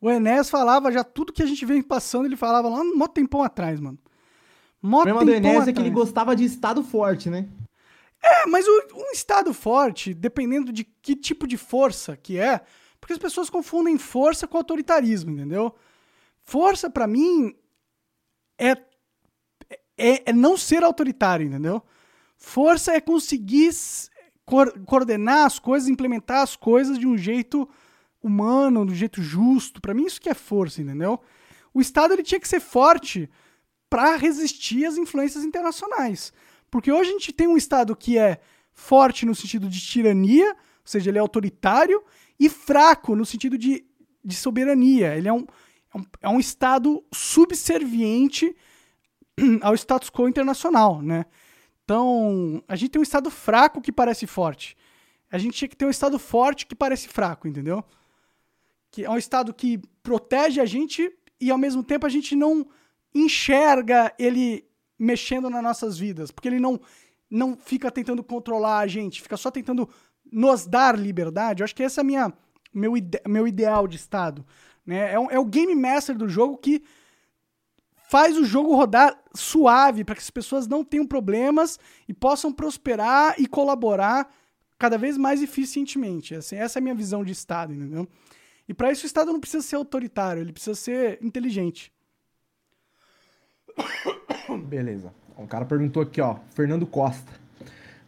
Speaker 1: O Enéas falava já tudo que a gente vem passando, ele falava lá um tempão atrás, mano.
Speaker 2: Mó o problema do Enéas atrás. é que ele gostava de estado forte, né?
Speaker 1: É, mas o, um estado forte, dependendo de que tipo de força que é, porque as pessoas confundem força com autoritarismo, entendeu? Força, para mim, é, é, é, não ser autoritário, entendeu? Força é conseguir coordenar as coisas, implementar as coisas de um jeito humano, de um jeito justo. Para mim, isso que é força, entendeu? O Estado ele tinha que ser forte para resistir às influências internacionais. Porque hoje a gente tem um Estado que é forte no sentido de tirania, ou seja, ele é autoritário, e fraco no sentido de, de soberania. Ele é um, é um, é um Estado subserviente *clears throat* ao status quo internacional, né? Então, a gente tem um Estado fraco que parece forte. A gente tinha que ter um Estado forte que parece fraco, entendeu? Que é um Estado que protege a gente e, ao mesmo tempo, a gente não enxerga ele mexendo nas nossas vidas, porque ele não, não fica tentando controlar a gente, fica só tentando nos dar liberdade. Eu acho que esse é minha, meu, ide meu ideal de Estado. Né? É, um, é o game master do jogo que faz o jogo rodar suave para que as pessoas não tenham problemas e possam prosperar e colaborar cada vez mais eficientemente. Assim, essa é a minha visão de Estado, entendeu? E para isso o Estado não precisa ser autoritário, ele precisa ser inteligente. *coughs*
Speaker 2: Beleza. Um cara perguntou aqui, ó, Fernando Costa.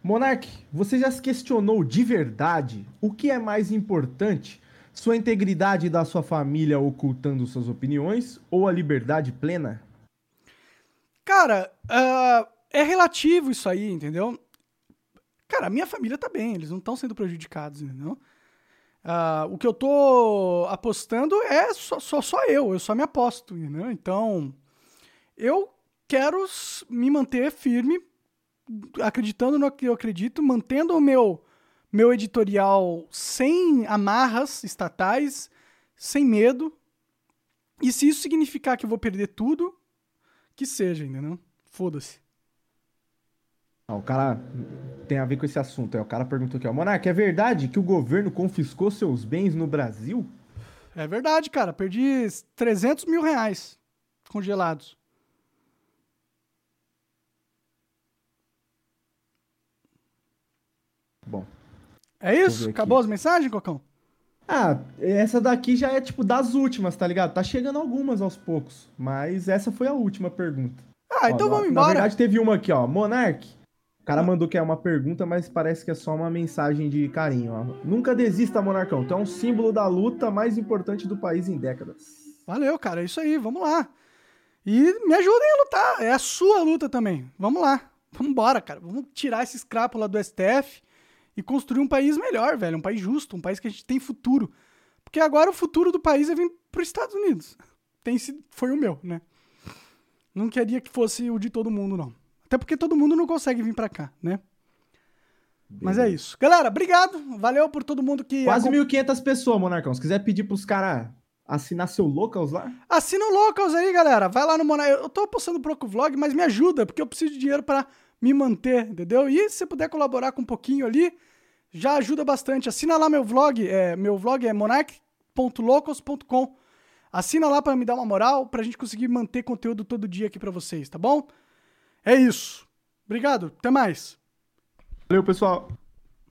Speaker 2: Monark, você já se questionou de verdade o que é mais importante? Sua integridade da sua família ocultando suas opiniões ou a liberdade plena?
Speaker 1: Cara, ah, é relativo isso aí, entendeu? Cara, a minha família tá bem, eles não estão sendo prejudicados, entendeu? Ah, o que eu tô apostando é só, só, só eu, eu só me aposto, entendeu? Então, eu quero me manter firme, acreditando no que eu acredito, mantendo o meu, meu editorial sem amarras estatais, sem medo. E se isso significar que eu vou perder tudo, que seja, entendeu? Foda-se.
Speaker 2: Ah, o cara tem a ver com esse assunto. É, o cara perguntou aqui, ó. Monark, é verdade que o governo confiscou seus bens no Brasil?
Speaker 1: É verdade, cara. Perdi 300 mil reais congelados.
Speaker 2: Bom.
Speaker 1: É isso? Acabou as mensagens, Cocão?
Speaker 2: Ah, essa daqui já é tipo das últimas, tá ligado? Tá chegando algumas aos poucos. Mas essa foi a última pergunta.
Speaker 1: Ah, então
Speaker 2: Ó,
Speaker 1: vamos
Speaker 2: na-
Speaker 1: embora.
Speaker 2: Na verdade, teve uma aqui, ó. Monark. O cara mandou que é uma pergunta, mas parece que é só uma mensagem de carinho. Ó. Nunca desista, Monarcão. Tu é um símbolo da luta mais importante do país em décadas.
Speaker 1: Valeu, cara. É isso aí. Vamos lá. E me ajudem a lutar. É a sua luta também. Vamos lá. Vamos embora, cara. Vamos tirar esse escrápula do STF e construir um país melhor, velho. Um país justo, um país que a gente tem futuro. Porque agora o futuro do país é vir para os Estados Unidos. Tem sido, foi o meu, né? Não queria que fosse o de todo mundo, não. Até porque todo mundo não consegue vir pra cá, né? Mas é isso. Galera, obrigado. Valeu por todo mundo que.
Speaker 2: Quase
Speaker 1: acom-
Speaker 2: 1.500 pessoas, Monarcão. Se quiser pedir pros caras assinar seu locals lá,
Speaker 1: Assina o Locals aí, galera. Vai lá no Monark. Eu tô postando pouco vlog, mas me ajuda, porque eu preciso de dinheiro pra me manter, entendeu? E se puder colaborar com um pouquinho ali, já ajuda bastante. Assina lá meu vlog. É, meu vlog é monarch.locals.com. Assina lá pra me dar uma moral, pra gente conseguir manter conteúdo todo dia aqui pra vocês, tá bom? É isso. Obrigado. Até mais.
Speaker 2: valeu, pessoal.